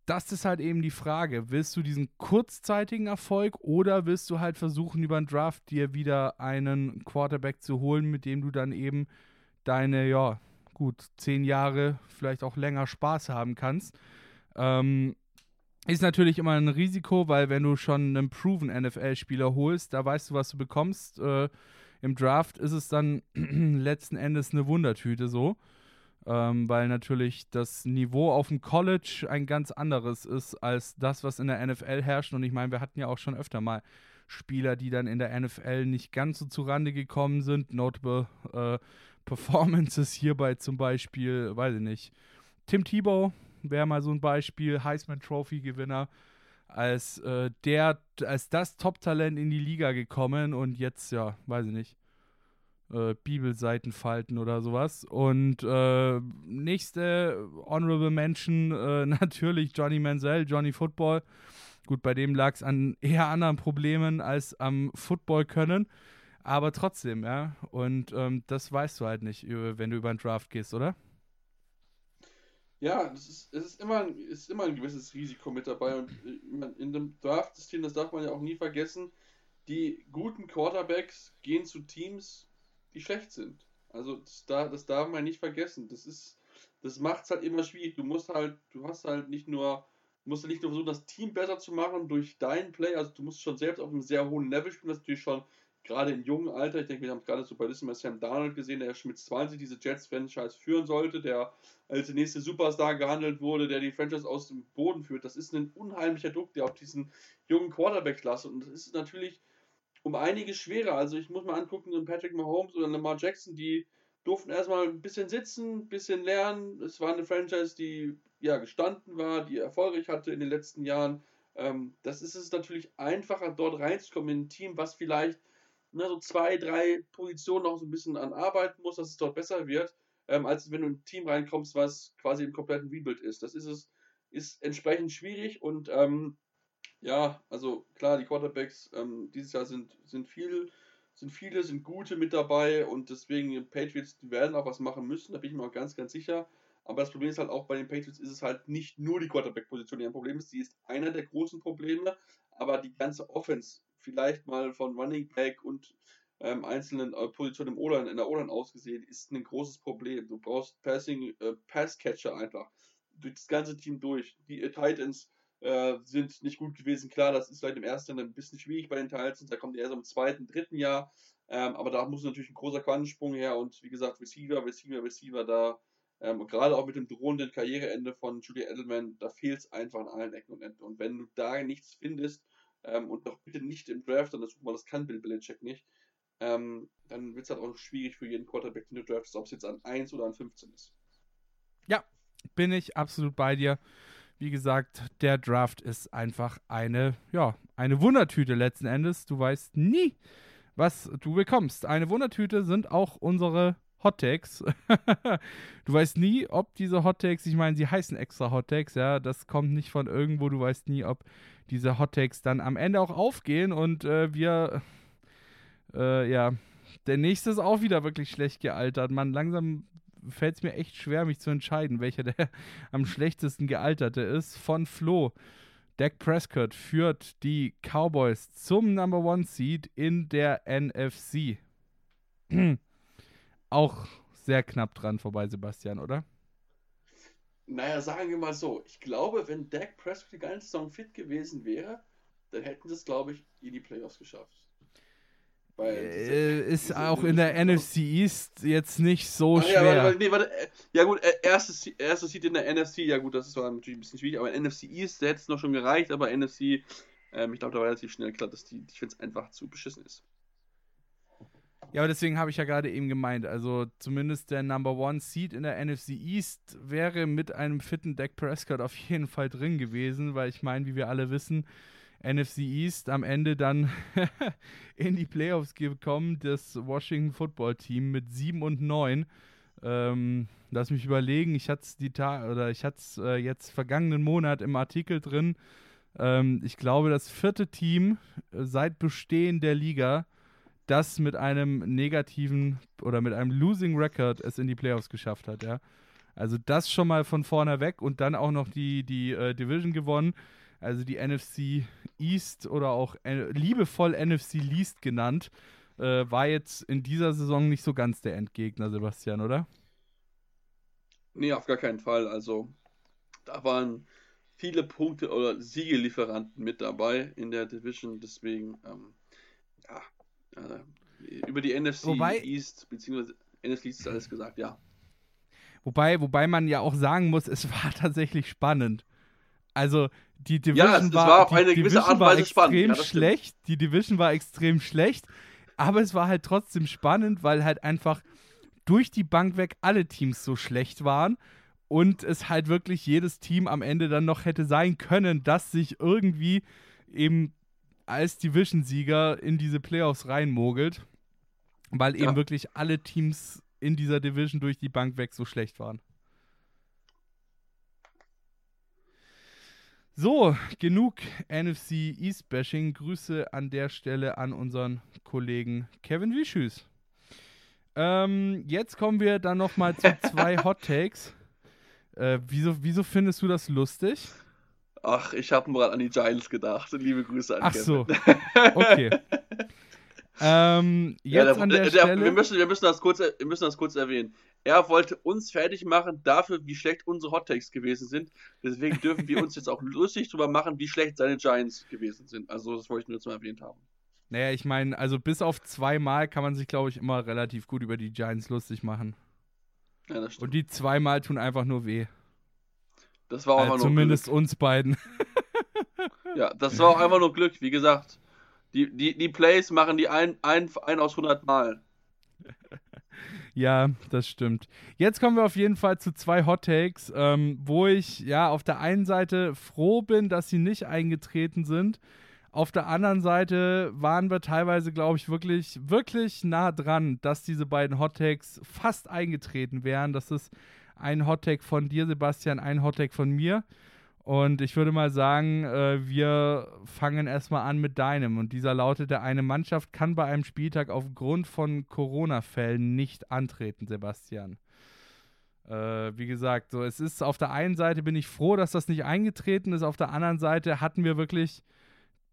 das ist halt eben die Frage. Willst du diesen kurzzeitigen Erfolg oder willst du halt versuchen, über einen Draft dir wieder einen Quarterback zu holen, mit dem du dann eben deine, ja, gut, zehn Jahre, vielleicht auch länger Spaß haben kannst? Ähm, Ist natürlich immer ein Risiko, weil wenn du schon einen proven NFL-Spieler holst, da weißt du, was du bekommst. Äh, Im Draft ist es dann letzten Endes eine Wundertüte so, ähm, weil natürlich das Niveau auf dem College ein ganz anderes ist als das, was in der NFL herrscht. Und ich meine, wir hatten ja auch schon öfter mal Spieler, die dann in der NFL nicht ganz so zurande gekommen sind. Notable äh, Performances hierbei zum Beispiel, weiß ich nicht. Tim Tebow wäre mal so ein Beispiel, Heisman Trophy Gewinner, als äh, der, als das Top-Talent in die Liga gekommen und jetzt, ja, weiß ich nicht, äh, Bibelseiten falten oder sowas. Und äh, nächste Honorable Mention, äh, natürlich Johnny Manziel, Johnny Football. Gut, bei dem lag es an eher anderen Problemen als am Football können. Aber trotzdem, ja. Und ähm, das weißt du halt nicht, wenn du über einen Draft gehst, oder?
Ja, das ist, es ist immer, ist immer ein gewisses Risiko mit dabei. Und äh, in dem Draft-System, das darf man ja auch nie vergessen, die guten Quarterbacks gehen zu Teams, die schlecht sind. Also das, das darf man nicht vergessen. Das ist, das macht es halt immer schwierig. Du musst halt, du hast halt nicht nur, musst nicht nur versuchen, das Team besser zu machen durch deinen Play, also du musst schon selbst auf einem sehr hohen Level spielen, das ist natürlich schon gerade im jungen Alter, ich denke, wir haben es gerade so bei Listen Sam Darnold gesehen, der mit 20 diese Jets-Franchise führen sollte, der als der nächste Superstar gehandelt wurde, der die Franchise aus dem Boden führt. Das ist ein unheimlicher Druck, der auf diesen jungen Quarterback lastet. Und das ist natürlich um einiges schwerer. Also ich muss mal angucken, so ein Patrick Mahomes oder Lamar Jackson, die durften erstmal ein bisschen sitzen, ein bisschen lernen. Es war eine Franchise, die ja gestanden war, die erfolgreich hatte in den letzten Jahren. Ähm, das ist es natürlich einfacher, dort reinzukommen in ein Team, was vielleicht ne, so zwei, drei Positionen noch so ein bisschen an arbeiten muss, dass es dort besser wird, ähm, als wenn du in ein Team reinkommst, was quasi im kompletten Rebuild ist. Das ist es, ist entsprechend schwierig und ähm, ja, also klar, die Quarterbacks ähm, dieses Jahr sind, sind viel, sind viele, sind gute mit dabei und deswegen die Patriots, die werden auch was machen müssen, da bin ich mir auch ganz, ganz sicher. Aber das Problem ist halt auch bei den Patriots ist es halt nicht nur die Quarterback-Position, die ein Problem ist, die ist einer der großen Probleme, aber die ganze Offense vielleicht mal von Running Back und ähm, einzelnen äh, Positionen im O-Line, in der O-Line ausgesehen, ist ein großes Problem. Du brauchst Passing, äh, Passcatcher einfach durch das ganze Team durch. Die äh, Titans äh, sind nicht gut gewesen. Klar, das ist vielleicht im ersten ein bisschen schwierig bei den Titans, da kommt die erst im zweiten, dritten Jahr. Ähm, aber da muss natürlich ein großer Quantensprung her und wie gesagt, Receiver, Receiver, Receiver, da ähm, gerade auch mit dem drohenden Karriereende von Julia Edelman, da fehlt es einfach an allen Ecken und Enden. Und wenn du da nichts findest, ähm, und doch bitte nicht im Draft, und das, das kann Bill Belichick nicht, ähm, dann wird es halt auch schwierig für jeden Quarterback, den du draftest, ob es jetzt an 1 oder an 15 ist.
Ja, bin ich absolut bei dir. Wie gesagt, der Draft ist einfach eine, ja, eine Wundertüte letzten Endes. Du weißt nie, was du bekommst. Eine Wundertüte sind auch unsere Hot Takes. du weißt nie, ob diese Hot Takes, ich meine, sie heißen extra Hot Takes, ja, das kommt nicht von irgendwo. Du weißt nie, ob diese Hot Takes dann am Ende auch aufgehen und äh, wir, äh, ja, der nächste ist auch wieder wirklich schlecht gealtert. Man, langsam fällt es mir echt schwer, mich zu entscheiden, welcher der am schlechtesten gealterte ist. Von Flo. Dak Prescott führt die Cowboys zum Number One Seed in der NFC. auch sehr knapp dran vorbei, Sebastian, oder?
Naja, sagen wir mal so. Ich glaube, wenn Dak Prescott die ganze Saison fit gewesen wäre, dann hätten sie es, glaube ich, in die Playoffs geschafft.
Äh, ist auch in der NFC East jetzt nicht so Ach, schwer.
Ja, warte, nee, warte, äh, ja gut, äh, erstes, erstes Seed in der NFC, ja gut, das war natürlich ein bisschen schwierig, aber in NFC East hätte es noch schon gereicht, aber NFC, ähm, ich glaube, da war relativ schnell klar, dass die Defense einfach zu beschissen ist.
Ja, aber deswegen habe ich ja gerade eben gemeint, also zumindest der Number One Seed in der NFC East wäre mit einem fitten Dak Prescott auf jeden Fall drin gewesen, weil ich meine, wie wir alle wissen, NFC East am Ende dann in die Playoffs gekommen, das Washington Football Team mit 7 und 9. Ähm, lass mich überlegen, ich hatte es Ta oder äh, jetzt vergangenen Monat im Artikel drin. Ähm, ich glaube, das vierte Team äh, seit Bestehen der Liga das mit einem negativen oder mit einem Losing Record es in die Playoffs geschafft hat, ja. Also das schon mal von vorne weg und dann auch noch die, die äh, Division gewonnen. Also die NFC East oder auch äh, liebevoll NFC Least genannt, äh, war jetzt in dieser Saison nicht so ganz der Endgegner, Sebastian, oder?
Nee, auf gar keinen Fall. Also da waren viele Punkte oder Siegelieferanten mit dabei in der Division. Deswegen, ähm, ja, äh, über die NFC
Wobei-
East, beziehungsweise NFC East ist alles gesagt, ja.
Wobei, wobei man ja auch sagen muss, es war tatsächlich spannend. Also die Division
Ja, es-
war,
war auf
die
eine gewisse
Division
Art und
war
Weise spannend,
extrem
ja, stimmt.
schlecht. Die Division war extrem schlecht, aber es war halt trotzdem spannend, weil halt einfach durch die Bank weg alle Teams so schlecht waren und es halt wirklich jedes Team am Ende dann noch hätte sein können, das sich irgendwie eben als Division-Sieger in diese Playoffs reinmogelt, weil eben
Ja.
wirklich alle Teams in dieser Division durch die Bank weg so schlecht waren. So, genug NFC East Bashing. Grüße an der Stelle an unseren Kollegen Kevin Wischüs. Ähm, jetzt kommen wir dann nochmal zu zwei Hot Takes. Äh, wieso, wieso findest du das lustig?
Ach, ich habe mal an die Giants gedacht. Liebe Grüße an
Ach
Kevin.
so, okay. ähm,
Ja,
jetzt
der,
an der,
der,
Stelle.
wir, müssen, wir, müssen das kurz, wir müssen das kurz erwähnen. Er wollte uns fertig machen dafür, wie schlecht unsere Hottakes gewesen sind. Deswegen dürfen wir uns jetzt auch lustig drüber machen, wie schlecht seine Giants gewesen sind. Also, das wollte ich nur jetzt mal erwähnt haben.
Naja, ich meine, also bis auf zweimal kann man sich, glaube ich, immer relativ gut über die Giants lustig machen.
Ja, das stimmt.
Und die zweimal tun einfach nur weh.
Das war auch
Äh,
einfach nur
zumindest
Glück.
uns beiden.
Ja, das war auch einfach nur Glück. Wie gesagt, die, die, die Plays machen die ein, ein, ein aus 100 Mal.
Ja, das stimmt. Jetzt kommen wir auf jeden Fall zu zwei Hot Takes, ähm, wo ich ja auf der einen Seite froh bin, dass sie nicht eingetreten sind. Auf der anderen Seite waren wir teilweise, glaube ich, wirklich, wirklich nah dran, dass diese beiden Hot Takes fast eingetreten wären. Das ist ein Hot Take von dir, Sebastian, ein Hot Take von mir. Und ich würde mal sagen, äh, wir fangen erstmal an mit deinem. Und dieser lautet, eine Mannschaft kann bei einem Spieltag aufgrund von Corona-Fällen nicht antreten, Sebastian. Äh, wie gesagt, so es ist auf der einen Seite bin ich froh, dass das nicht eingetreten ist, auf der anderen Seite hatten wir wirklich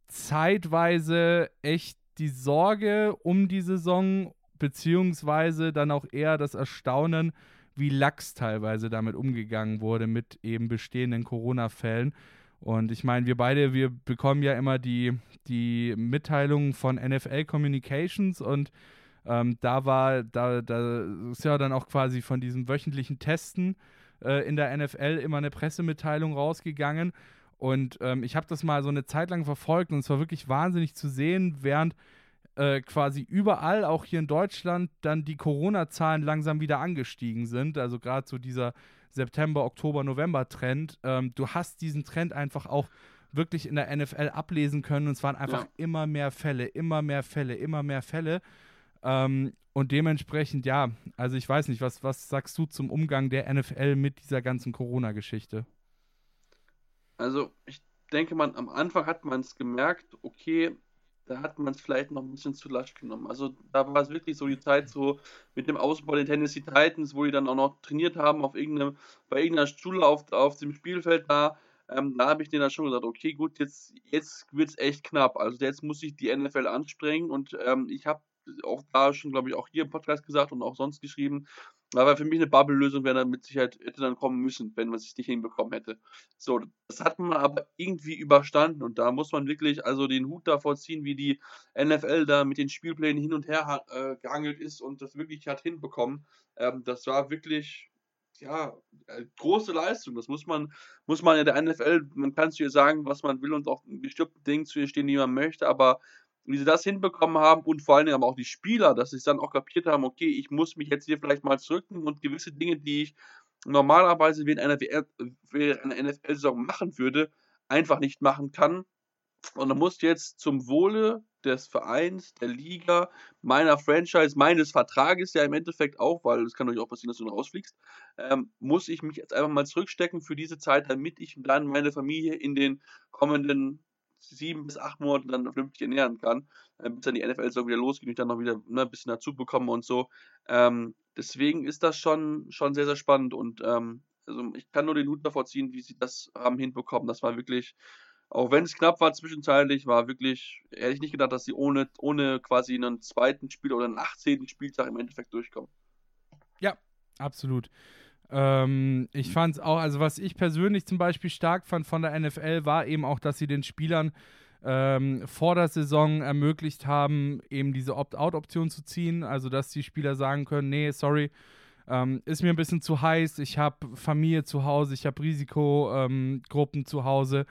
zeitweise echt die Sorge um die Saison, beziehungsweise dann auch eher das Erstaunen, wie lax teilweise damit umgegangen wurde mit eben bestehenden Corona-Fällen. Und ich meine, wir beide, wir bekommen ja immer die, die Mitteilungen von NFL Communications und ähm, da war, da, da ist ja dann auch quasi von diesem wöchentlichen Testen äh, in der NFL immer eine Pressemitteilung rausgegangen. Und ähm, ich habe das mal so eine Zeit lang verfolgt und es war wirklich wahnsinnig zu sehen, während äh, quasi überall, auch hier in Deutschland, dann die Corona-Zahlen langsam wieder angestiegen sind. Also gerade so dieser September, Oktober, November-Trend. Ähm, du hast diesen Trend einfach auch wirklich in der NFL ablesen können und es waren einfach
Ja.
immer mehr Fälle, immer mehr Fälle, immer mehr Fälle. Ähm, und dementsprechend, ja, also ich weiß nicht, was, was sagst du zum Umgang der NFL mit dieser ganzen Corona-Geschichte?
Also, ich denke, man, am Anfang hat man es gemerkt, okay, da hat man es vielleicht noch ein bisschen zu lasch genommen. Also, da war es wirklich so die Zeit so mit dem Ausbau der Tennessee Titans, wo die dann auch noch trainiert haben auf irgendeinem, bei irgendeiner Schule auf, auf dem Spielfeld da. Ähm, da habe ich denen dann schon gesagt, okay, gut, jetzt, jetzt wird es echt knapp. Also, jetzt muss sich die NFL anstrengen und ähm, ich habe auch da schon, glaube ich, auch hier im Podcast gesagt und auch sonst geschrieben, aber für mich eine Bubble-Lösung wäre dann mit Sicherheit hätte dann kommen müssen, wenn man es nicht hinbekommen hätte. So, das hat man aber irgendwie überstanden und da muss man wirklich also den Hut davor ziehen, wie die NFL da mit den Spielplänen hin und her äh, gehangelt ist und das wirklich hat hinbekommen. Ähm, das war wirklich ja äh, große Leistung. Das muss man muss man in der NFL, man kann zu ihr sagen, was man will und auch in bestimmten Dingen zu ihr stehen, die man möchte, aber wie sie das hinbekommen haben und vor allen Dingen aber auch die Spieler, dass sie es dann auch kapiert haben, okay, ich muss mich jetzt hier vielleicht mal zurücknehmen und gewisse Dinge, die ich normalerweise während einer, einer NFL-Saison machen würde, einfach nicht machen kann. Und dann muss jetzt zum Wohle des Vereins, der Liga, meiner Franchise, meines Vertrages ja im Endeffekt auch, weil es kann natürlich auch passieren, dass du rausfliegst, ähm, muss ich mich jetzt einfach mal zurückstecken für diese Zeit, damit ich dann meine Familie in den kommenden sieben bis acht Monaten dann vernünftig ernähren kann, äh, bis dann die NFL-Saison wieder losgeht und ich dann noch wieder ne, ein bisschen dazu bekomme und so. Ähm, deswegen ist das schon, schon sehr, sehr spannend und ähm, also ich kann nur den Hut davor ziehen, wie sie das haben hinbekommen. Das war wirklich, auch wenn es knapp war zwischenzeitlich, war wirklich, hätte ich nicht gedacht, dass sie ohne, ohne quasi einen zweiten Spiel oder einen 18. Spieltag im Endeffekt durchkommen.
Ja, absolut. Ähm, ich fand es auch, also was ich persönlich zum Beispiel stark fand von der NFL, war eben auch, dass sie den Spielern ähm, vor der Saison ermöglicht haben, eben diese Opt-out-Option zu ziehen. Also, dass die Spieler sagen können, nee, sorry, ähm, ist mir ein bisschen zu heiß, ich habe Familie zu Hause, ich habe Risikogruppen ähm, zu Hause,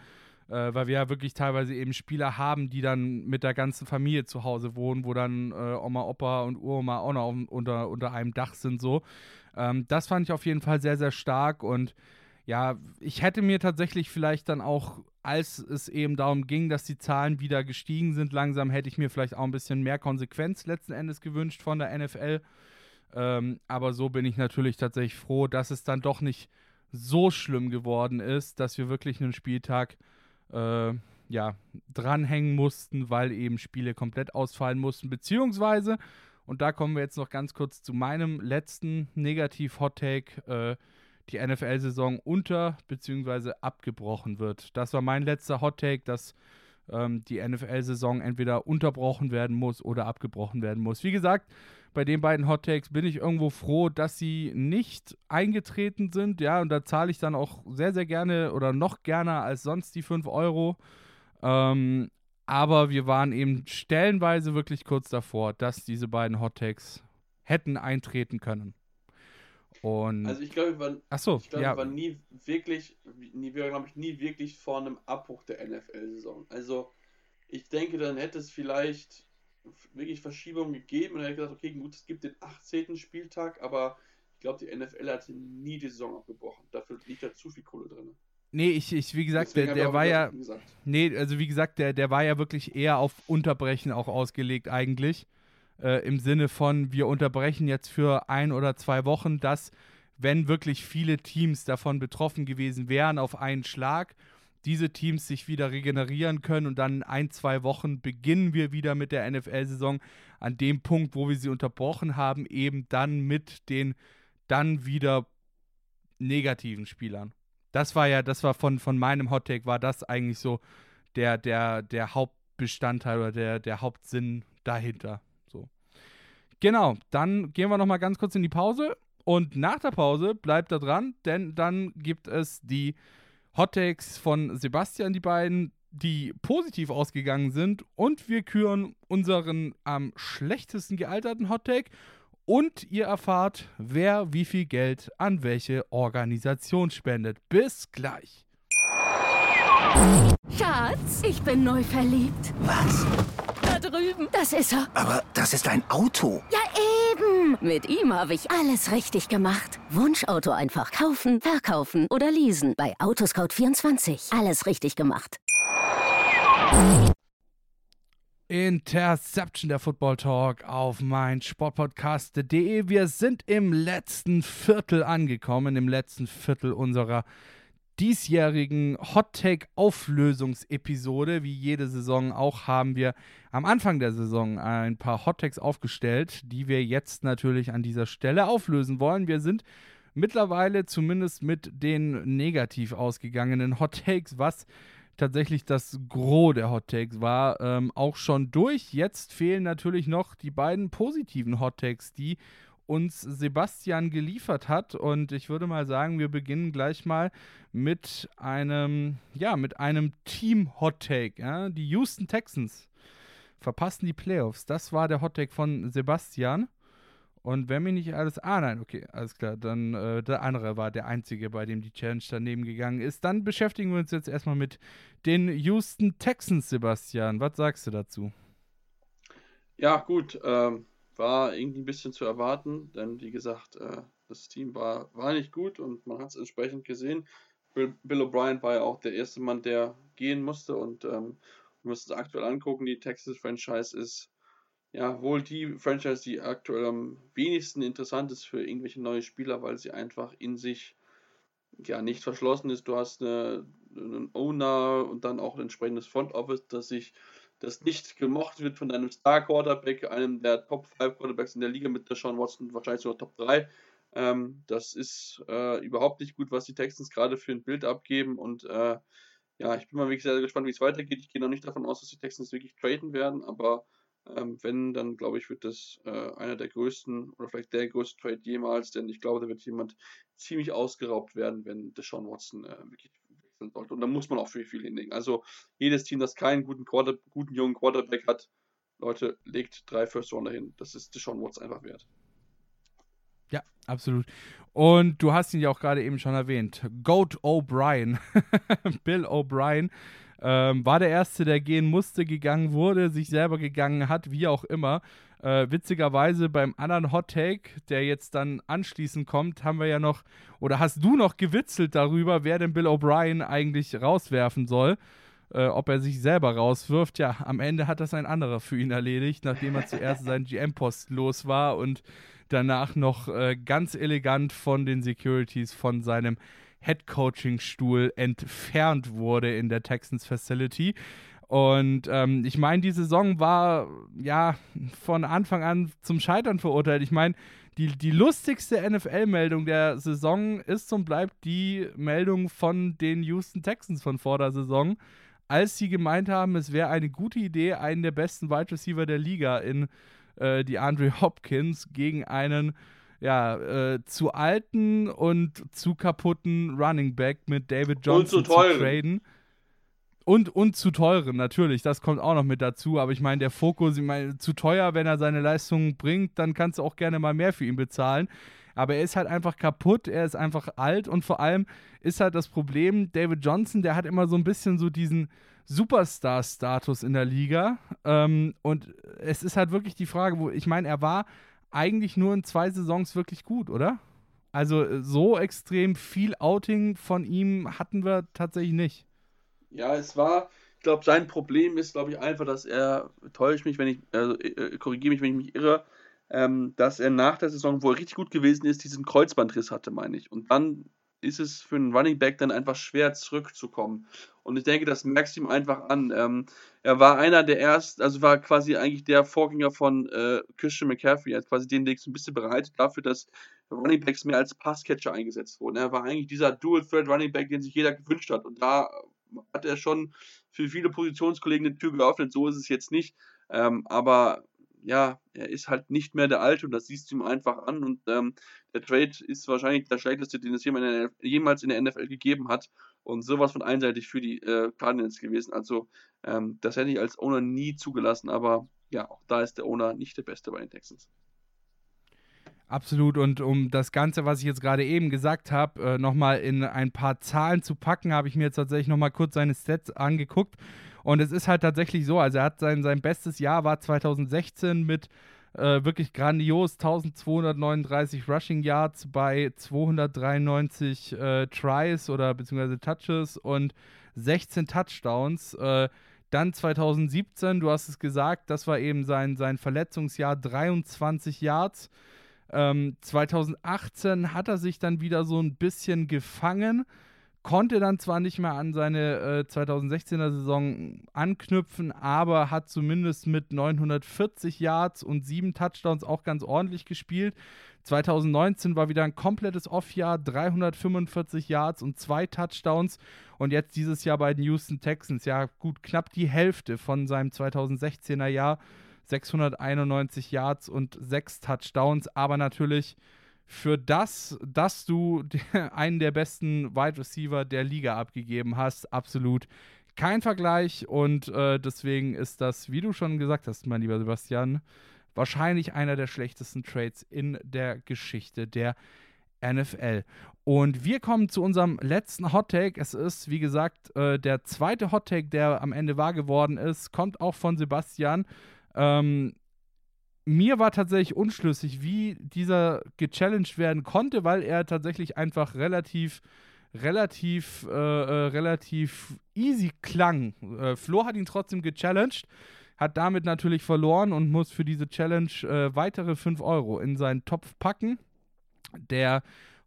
äh, weil wir ja wirklich teilweise eben Spieler haben, die dann mit der ganzen Familie zu Hause wohnen, wo dann äh, Oma, Opa und Uroma auch noch unter, unter einem Dach sind so. Ähm, das fand ich auf jeden Fall sehr, sehr stark und ja, ich hätte mir tatsächlich vielleicht dann auch, als es eben darum ging, dass die Zahlen wieder gestiegen sind, langsam hätte ich mir vielleicht auch ein bisschen mehr Konsequenz letzten Endes gewünscht von der NFL. Ähm, aber so bin ich natürlich tatsächlich froh, dass es dann doch nicht so schlimm geworden ist, dass wir wirklich einen Spieltag äh, ja, dranhängen mussten, weil eben Spiele komplett ausfallen mussten, beziehungsweise, und da kommen wir jetzt noch ganz kurz zu meinem letzten Negativ-Hot-Take, äh, die NFL-Saison unter- bzw. abgebrochen wird. Das war mein letzter Hot-Take, dass ähm, die NFL-Saison entweder unterbrochen werden muss oder abgebrochen werden muss. Wie gesagt, bei den beiden Hot Takes bin ich irgendwo froh, dass sie nicht eingetreten sind. Ja, und da zahle ich dann auch sehr, sehr gerne oder noch gerne als sonst die 5 Euro. Ähm, aber wir waren eben stellenweise wirklich kurz davor, dass diese beiden Hot Takes hätten eintreten können. Und
also ich glaube, wir waren,
Achso,
ich glaube,
ja.
wir waren nie wirklich, nie, wir glaube ich, nie wirklich vor einem Abbruch der NFL-Saison. Also ich denke, dann hätte es vielleicht wirklich Verschiebungen gegeben und er hat gesagt, okay, gut, es gibt den 18. Spieltag, aber ich glaube, die NFL hat nie die Saison abgebrochen. Dafür liegt da zu viel Kohle drin.
Nee, ich, ich wie gesagt, der, der war ja. Nee, also wie gesagt, der, der war ja wirklich eher auf Unterbrechen auch ausgelegt, eigentlich. Äh, Im Sinne von, wir unterbrechen jetzt für ein oder zwei Wochen, dass, wenn wirklich viele Teams davon betroffen gewesen wären, auf einen Schlag diese Teams sich wieder regenerieren können und dann in ein, zwei Wochen beginnen wir wieder mit der NFL-Saison an dem Punkt, wo wir sie unterbrochen haben, eben dann mit den dann wieder negativen Spielern. Das war ja, das war von, von meinem Hottake, war das eigentlich so der, der, der Hauptbestandteil oder der, der Hauptsinn dahinter. So. Genau, dann gehen wir nochmal ganz kurz in die Pause und nach der Pause bleibt da dran, denn dann gibt es die Hottakes von Sebastian, die beiden, die positiv ausgegangen sind. Und wir küren unseren am schlechtesten gealterten Hottake. Und ihr erfahrt, wer wie viel Geld an welche Organisation spendet. Bis gleich.
Schatz, ich bin neu verliebt.
Was?
Da drüben. Das ist er.
Aber das ist ein Auto.
Ja, eben. Mit ihm habe ich alles richtig gemacht. Wunschauto einfach kaufen, verkaufen oder leasen. Bei Autoscout24. Alles richtig gemacht.
Interception der Football Talk auf mein Sportpodcast.de. Wir sind im letzten Viertel angekommen, im letzten Viertel unserer diesjährigen Hot Take Auflösungsepisode. Wie jede Saison auch haben wir am Anfang der Saison ein paar Hot Takes aufgestellt, die wir jetzt natürlich an dieser Stelle auflösen wollen. Wir sind mittlerweile zumindest mit den negativ ausgegangenen Hot Takes, was tatsächlich das Gros der Hot Takes war, ähm, auch schon durch. Jetzt fehlen natürlich noch die beiden positiven Hot Takes, die uns Sebastian geliefert hat. Und ich würde mal sagen, wir beginnen gleich mal mit einem, ja, mit einem Team-Hot Take. Ja? Die Houston Texans verpassen die Playoffs. Das war der Hot Take von Sebastian. Und wenn mir nicht alles. Ah, nein, okay, alles klar. Dann äh, der andere war der einzige, bei dem die Challenge daneben gegangen ist. Dann beschäftigen wir uns jetzt erstmal mit den Houston Texans, Sebastian. Was sagst du dazu?
Ja, gut. Ähm, war irgendwie ein bisschen zu erwarten, denn wie gesagt, äh, das Team war, war nicht gut und man hat es entsprechend gesehen. Bill, Bill O'Brien war ja auch der erste Mann, der gehen musste und ähm, wir müssen es aktuell angucken. Die Texas Franchise ist ja, wohl die Franchise, die aktuell am wenigsten interessant ist für irgendwelche neue Spieler, weil sie einfach in sich ja nicht verschlossen ist. Du hast eine, einen Owner und dann auch ein entsprechendes Front Office, das sich das nicht gemocht wird von einem Star Quarterback, einem der Top 5 Quarterbacks in der Liga mit der Sean Watson, wahrscheinlich sogar Top 3. Ähm, das ist äh, überhaupt nicht gut, was die Texans gerade für ein Bild abgeben und äh, ja, ich bin mal wirklich sehr, sehr gespannt, wie es weitergeht. Ich gehe noch nicht davon aus, dass die Texans wirklich traden werden, aber Ähm, wenn, dann glaube ich, wird das äh, einer der größten oder vielleicht der größte Trade jemals, denn ich glaube, da wird jemand ziemlich ausgeraubt werden, wenn Deshaun Watson äh, wirklich wechseln sollte. Und da muss man auch viel, viel hinlegen. Also jedes Team, das keinen guten, Quarter, guten jungen Quarterback hat, Leute, legt drei First Rounder hin. Das ist Deshaun Watson einfach wert.
Ja, absolut. Und du hast ihn ja auch gerade eben schon erwähnt. Goat O'Brien, Bill O'Brien, ähm, war der Erste, der gehen musste, gegangen wurde, sich selber gegangen hat, wie auch immer. Äh, witzigerweise beim anderen Hot Take, der jetzt dann anschließend kommt, haben wir ja noch, oder hast du noch gewitzelt darüber, wer denn Bill O'Brien eigentlich rauswerfen soll? Äh, ob er sich selber rauswirft. Ja, am Ende hat das ein anderer für ihn erledigt, nachdem er zuerst seinen GM-Post los war und danach noch äh, ganz elegant von den Securities von seinem Head Coaching Stuhl entfernt wurde in der Texans Facility. Und ähm, ich meine, die Saison war ja von Anfang an zum Scheitern verurteilt. Ich meine, die, die lustigste NFL-Meldung der Saison ist und bleibt die Meldung von den Houston Texans von vor der Saison, als sie gemeint haben, es wäre eine gute Idee, einen der besten Wide Receiver der Liga in äh, die Andre Hopkins gegen einen ja, äh, zu alten und zu kaputten Running Back mit David Johnson
und zu, teuren.
zu traden. Und, und zu teuren, natürlich, das kommt auch noch mit dazu. Aber ich meine, der Fokus, ich meine, zu teuer, wenn er seine Leistungen bringt, dann kannst du auch gerne mal mehr für ihn bezahlen. Aber er ist halt einfach kaputt, er ist einfach alt und vor allem ist halt das Problem, David Johnson, der hat immer so ein bisschen so diesen, Superstar-Status in der Liga. Ähm, und es ist halt wirklich die Frage, wo ich meine, er war eigentlich nur in zwei Saisons wirklich gut, oder? Also äh, so extrem viel Outing von ihm hatten wir tatsächlich nicht.
Ja, es war, ich glaube, sein Problem ist, glaube ich, einfach, dass er, täusche mich, wenn ich, also, äh, korrigiere mich, wenn ich mich irre, ähm, dass er nach der Saison, wo er richtig gut gewesen ist, diesen Kreuzbandriss hatte, meine ich. Und dann ist es für einen Running Back dann einfach schwer zurückzukommen. Und ich denke, das merkst du ihm einfach an. Ähm, er war einer der ersten, also war quasi eigentlich der Vorgänger von äh, Christian McCaffrey, er hat quasi den Weg so ein bisschen bereitet dafür, dass Running Backs mehr als Passcatcher eingesetzt wurden. Er war eigentlich dieser Dual-Thread Running Back, den sich jeder gewünscht hat. Und da hat er schon für viele Positionskollegen eine Tür geöffnet. So ist es jetzt nicht. Ähm, aber ja, er ist halt nicht mehr der Alte und das siehst du ihm einfach an. Und ähm, der Trade ist wahrscheinlich der schlechteste, den es jemals in der NFL gegeben hat. Und sowas von einseitig für die äh, Cardinals gewesen. Also, ähm, das hätte ich als Owner nie zugelassen, aber ja, auch da ist der Owner nicht der Beste bei den Texans.
Absolut. Und um das Ganze, was ich jetzt gerade eben gesagt habe, äh, nochmal in ein paar Zahlen zu packen, habe ich mir jetzt tatsächlich nochmal kurz seine Stats angeguckt. Und es ist halt tatsächlich so, also er hat sein, sein bestes Jahr war 2016 mit äh, wirklich grandios 1239 Rushing Yards bei 293 äh, Tries oder beziehungsweise Touches und 16 Touchdowns. Äh, dann 2017, du hast es gesagt, das war eben sein, sein Verletzungsjahr, 23 Yards. Ähm, 2018 hat er sich dann wieder so ein bisschen gefangen konnte dann zwar nicht mehr an seine äh, 2016er Saison anknüpfen, aber hat zumindest mit 940 Yards und sieben Touchdowns auch ganz ordentlich gespielt. 2019 war wieder ein komplettes Off-Jahr, 345 Yards und zwei Touchdowns. Und jetzt dieses Jahr bei den Houston Texans, ja gut, knapp die Hälfte von seinem 2016er Jahr. 691 Yards und sechs Touchdowns, aber natürlich für das, dass du einen der besten Wide Receiver der Liga abgegeben hast, absolut kein Vergleich. Und äh, deswegen ist das, wie du schon gesagt hast, mein lieber Sebastian, wahrscheinlich einer der schlechtesten Trades in der Geschichte der NFL. Und wir kommen zu unserem letzten Hot Take. Es ist, wie gesagt, äh, der zweite Hot Take, der am Ende wahr geworden ist, kommt auch von Sebastian. Ähm, mir war tatsächlich unschlüssig, wie dieser gechallenged werden konnte, weil er tatsächlich einfach relativ relativ, äh, äh, relativ easy klang. Äh, Flo hat ihn trotzdem gechallenged, hat damit natürlich verloren und muss für diese Challenge äh, weitere 5 Euro in seinen Topf packen. Der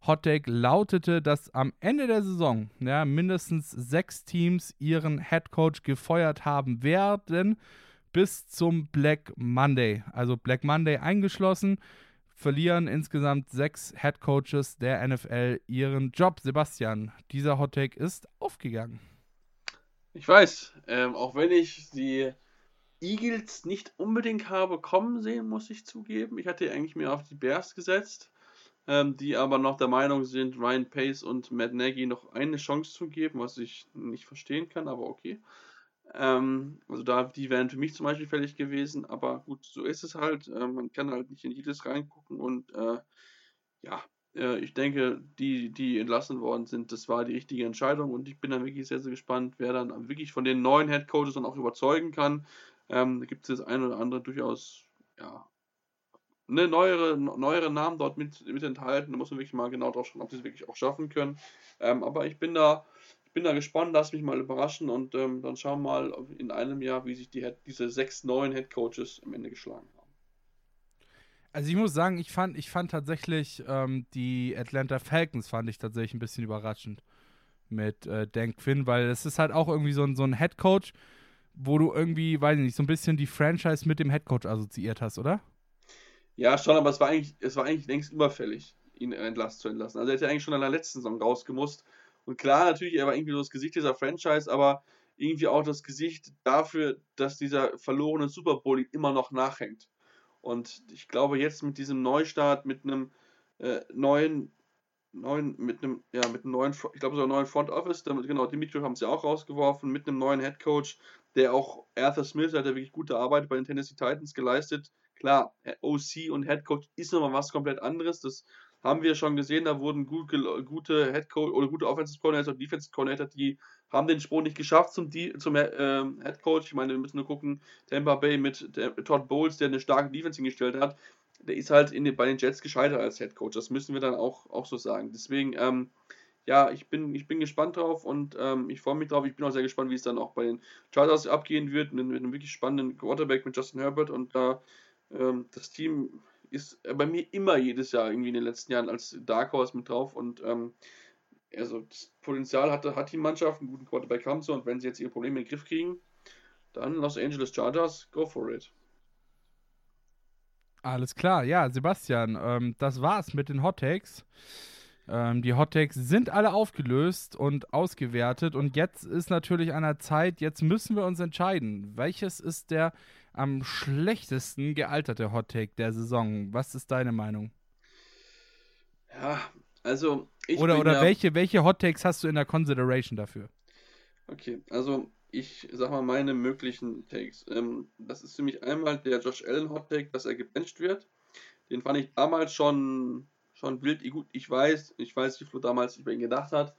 Hot Take lautete, dass am Ende der Saison ja, mindestens sechs Teams ihren Head Coach gefeuert haben werden bis zum Black Monday. Also Black Monday eingeschlossen, verlieren insgesamt sechs Head Coaches der NFL ihren Job. Sebastian, dieser Hottake ist aufgegangen.
Ich weiß, ähm, auch wenn ich die Eagles nicht unbedingt habe kommen sehen, muss ich zugeben. Ich hatte eigentlich mehr auf die Bears gesetzt, ähm, die aber noch der Meinung sind, Ryan Pace und Matt Nagy noch eine Chance zu geben, was ich nicht verstehen kann, aber okay. Ähm, also da, die wären für mich zum Beispiel fällig gewesen, aber gut, so ist es halt. Äh, man kann halt nicht in jedes reingucken und äh, ja, äh, ich denke, die, die entlassen worden sind, das war die richtige Entscheidung und ich bin dann wirklich sehr, sehr gespannt, wer dann wirklich von den neuen Head dann auch überzeugen kann. Ähm, da gibt es das ein oder andere durchaus, ja, eine neuere, neuere Namen dort mit, mit enthalten. Da muss man wirklich mal genau drauf schauen, ob sie es wirklich auch schaffen können. Ähm, aber ich bin da, bin da gespannt, lass mich mal überraschen und ähm, dann schauen wir mal in einem Jahr, wie sich die, diese sechs neuen Head Coaches am Ende geschlagen haben.
Also ich muss sagen, ich fand, ich fand tatsächlich ähm, die Atlanta Falcons fand ich tatsächlich ein bisschen überraschend mit äh, Dan Quinn, weil es ist halt auch irgendwie so ein, so ein Head Coach, wo du irgendwie, weiß ich nicht, so ein bisschen die Franchise mit dem Head Coach assoziiert hast, oder?
Ja, schon, aber es war eigentlich, es war eigentlich längst überfällig, ihn entlassen zu entlassen. Also er hätte eigentlich schon in der letzten Saison rausgemusst. Und klar, natürlich, er war irgendwie so das Gesicht dieser Franchise, aber irgendwie auch das Gesicht dafür, dass dieser verlorene Super Bowl immer noch nachhängt. Und ich glaube, jetzt mit diesem Neustart, mit einem äh, neuen, neuen, mit einem, ja, mit einem neuen, ich glaube, so einem neuen Front Office, damit, genau, Dimitri haben sie auch rausgeworfen, mit einem neuen Head Coach, der auch Arthur Smith hat ja wirklich gute Arbeit bei den Tennessee Titans geleistet. Klar, OC und Head Coach ist nochmal was komplett anderes. Das haben wir schon gesehen, da wurden gut, gute Head Coach oder gute Offensive Coordinator und Defensive Coordinator, die haben den Sprung nicht geschafft zum, zum äh, Head Coach. Ich meine, wir müssen nur gucken, Tampa Bay mit der, Todd Bowles, der eine starke Defense hingestellt hat, der ist halt den, bei den Jets gescheitert als Head Coach. Das müssen wir dann auch, auch so sagen. Deswegen, ähm, ja, ich bin, ich bin gespannt drauf und ähm, ich freue mich drauf. Ich bin auch sehr gespannt, wie es dann auch bei den Chargers abgehen wird, mit, mit einem wirklich spannenden Quarterback mit Justin Herbert und da äh, das Team ist bei mir immer jedes Jahr irgendwie in den letzten Jahren als Dark Horse mit drauf und ähm, also das Potenzial hat, hat die Mannschaft, einen guten Quarterback haben sie und wenn sie jetzt ihre Probleme in den Griff kriegen, dann Los Angeles Chargers, go for it.
Alles klar, ja, Sebastian, ähm, das war's mit den Hot Takes. Ähm, die Hot Takes sind alle aufgelöst und ausgewertet und jetzt ist natürlich an der Zeit, jetzt müssen wir uns entscheiden. Welches ist der am schlechtesten gealterte Hot Take der Saison? Was ist deine Meinung?
Ja, also
ich Oder, oder ja, welche, welche Hot Takes hast du in der Consideration dafür?
Okay, also ich sag mal meine möglichen Takes. Ähm, das ist für mich einmal der Josh Allen Hot Take, dass er gebencht wird. Den fand ich damals schon, schon wild. Gut, ich weiß, ich weiß, wie Flo damals über ihn gedacht hat.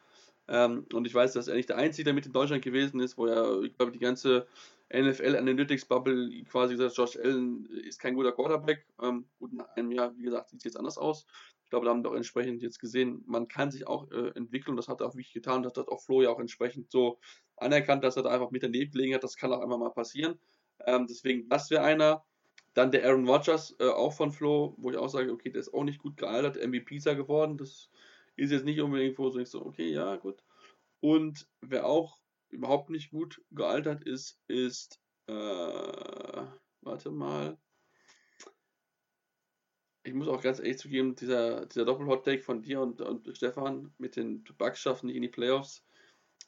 Ähm, und ich weiß, dass er nicht der Einzige damit in Deutschland gewesen ist, wo er, ich glaube, die ganze NFL Analytics Bubble quasi gesagt, Josh Allen ist kein guter Quarterback. Ähm, gut, nach einem Jahr, wie gesagt, sieht es jetzt anders aus. Ich glaube, da haben wir auch entsprechend jetzt gesehen, man kann sich auch äh, entwickeln. Das hat er auch wirklich getan. Das hat auch Flo ja auch entsprechend so anerkannt, dass er da einfach mit daneben gelegen hat. Das kann auch einfach mal passieren. Ähm, deswegen, das wäre einer. Dann der Aaron Rodgers, äh, auch von Flo, wo ich auch sage, okay, der ist auch nicht gut gealtert. MVP ist er geworden. Das ist jetzt nicht unbedingt, wo so, okay, ja, gut. Und wer auch überhaupt nicht gut gealtert ist, ist, äh, warte mal, ich muss auch ganz ehrlich zugeben, dieser, dieser Doppel-Hot-Take von dir und, und Stefan mit den Bugs nicht in die Playoffs.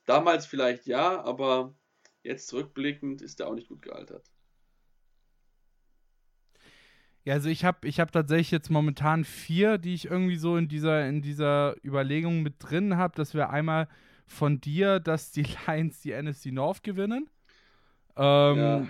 Damals vielleicht ja, aber jetzt zurückblickend ist der auch nicht gut gealtert.
Ja, also ich habe ich hab tatsächlich jetzt momentan vier, die ich irgendwie so in dieser, in dieser Überlegung mit drin habe. Das wäre einmal von dir, dass die Lions die NFC North gewinnen. Ähm, ja.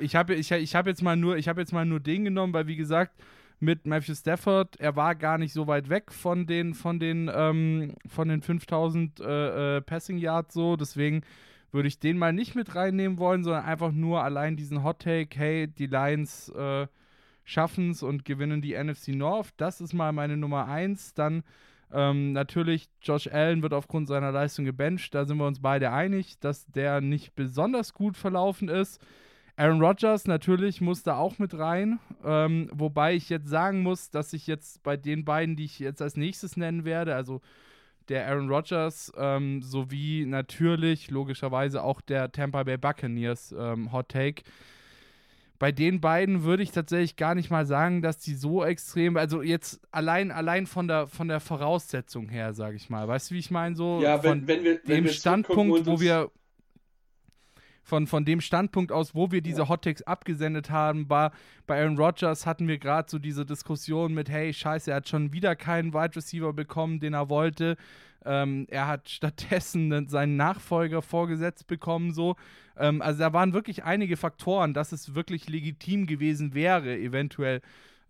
Ich habe ich, ich hab jetzt, mal nur, hab jetzt mal nur den genommen, weil wie gesagt, mit Matthew Stafford, er war gar nicht so weit weg von den, von den, ähm, von den 5000 äh, äh, Passing Yards so. Deswegen würde ich den mal nicht mit reinnehmen wollen, sondern einfach nur allein diesen Hot Take, hey, die Lions äh, schaffen es und gewinnen die NFC North. Das ist mal meine Nummer 1. Dann ähm, natürlich, Josh Allen wird aufgrund seiner Leistung gebencht. Da sind wir uns beide einig, dass der nicht besonders gut verlaufen ist. Aaron Rodgers natürlich muss da auch mit rein. Ähm, wobei ich jetzt sagen muss, dass ich jetzt bei den beiden, die ich jetzt als nächstes nennen werde, also der Aaron Rodgers ähm, sowie natürlich logischerweise auch der Tampa Bay Buccaneers ähm, Hot Take, bei den beiden würde ich tatsächlich gar nicht mal sagen, dass die so extrem, also jetzt allein, allein von der, von der Voraussetzung her, sage ich mal. Weißt du, wie ich meine? So
ja, wenn,
von
wenn wir, wenn
dem
wir
Standpunkt, wo wir von, von dem Standpunkt aus, wo wir diese Hot Takes abgesendet haben. Bei, bei Aaron Rodgers hatten wir gerade so diese Diskussion mit, hey, scheiße, er hat schon wieder keinen Wide Receiver bekommen, den er wollte. Ähm, er hat stattdessen seinen Nachfolger vorgesetzt bekommen, so. Ähm, also da waren wirklich einige Faktoren, dass es wirklich legitim gewesen wäre, eventuell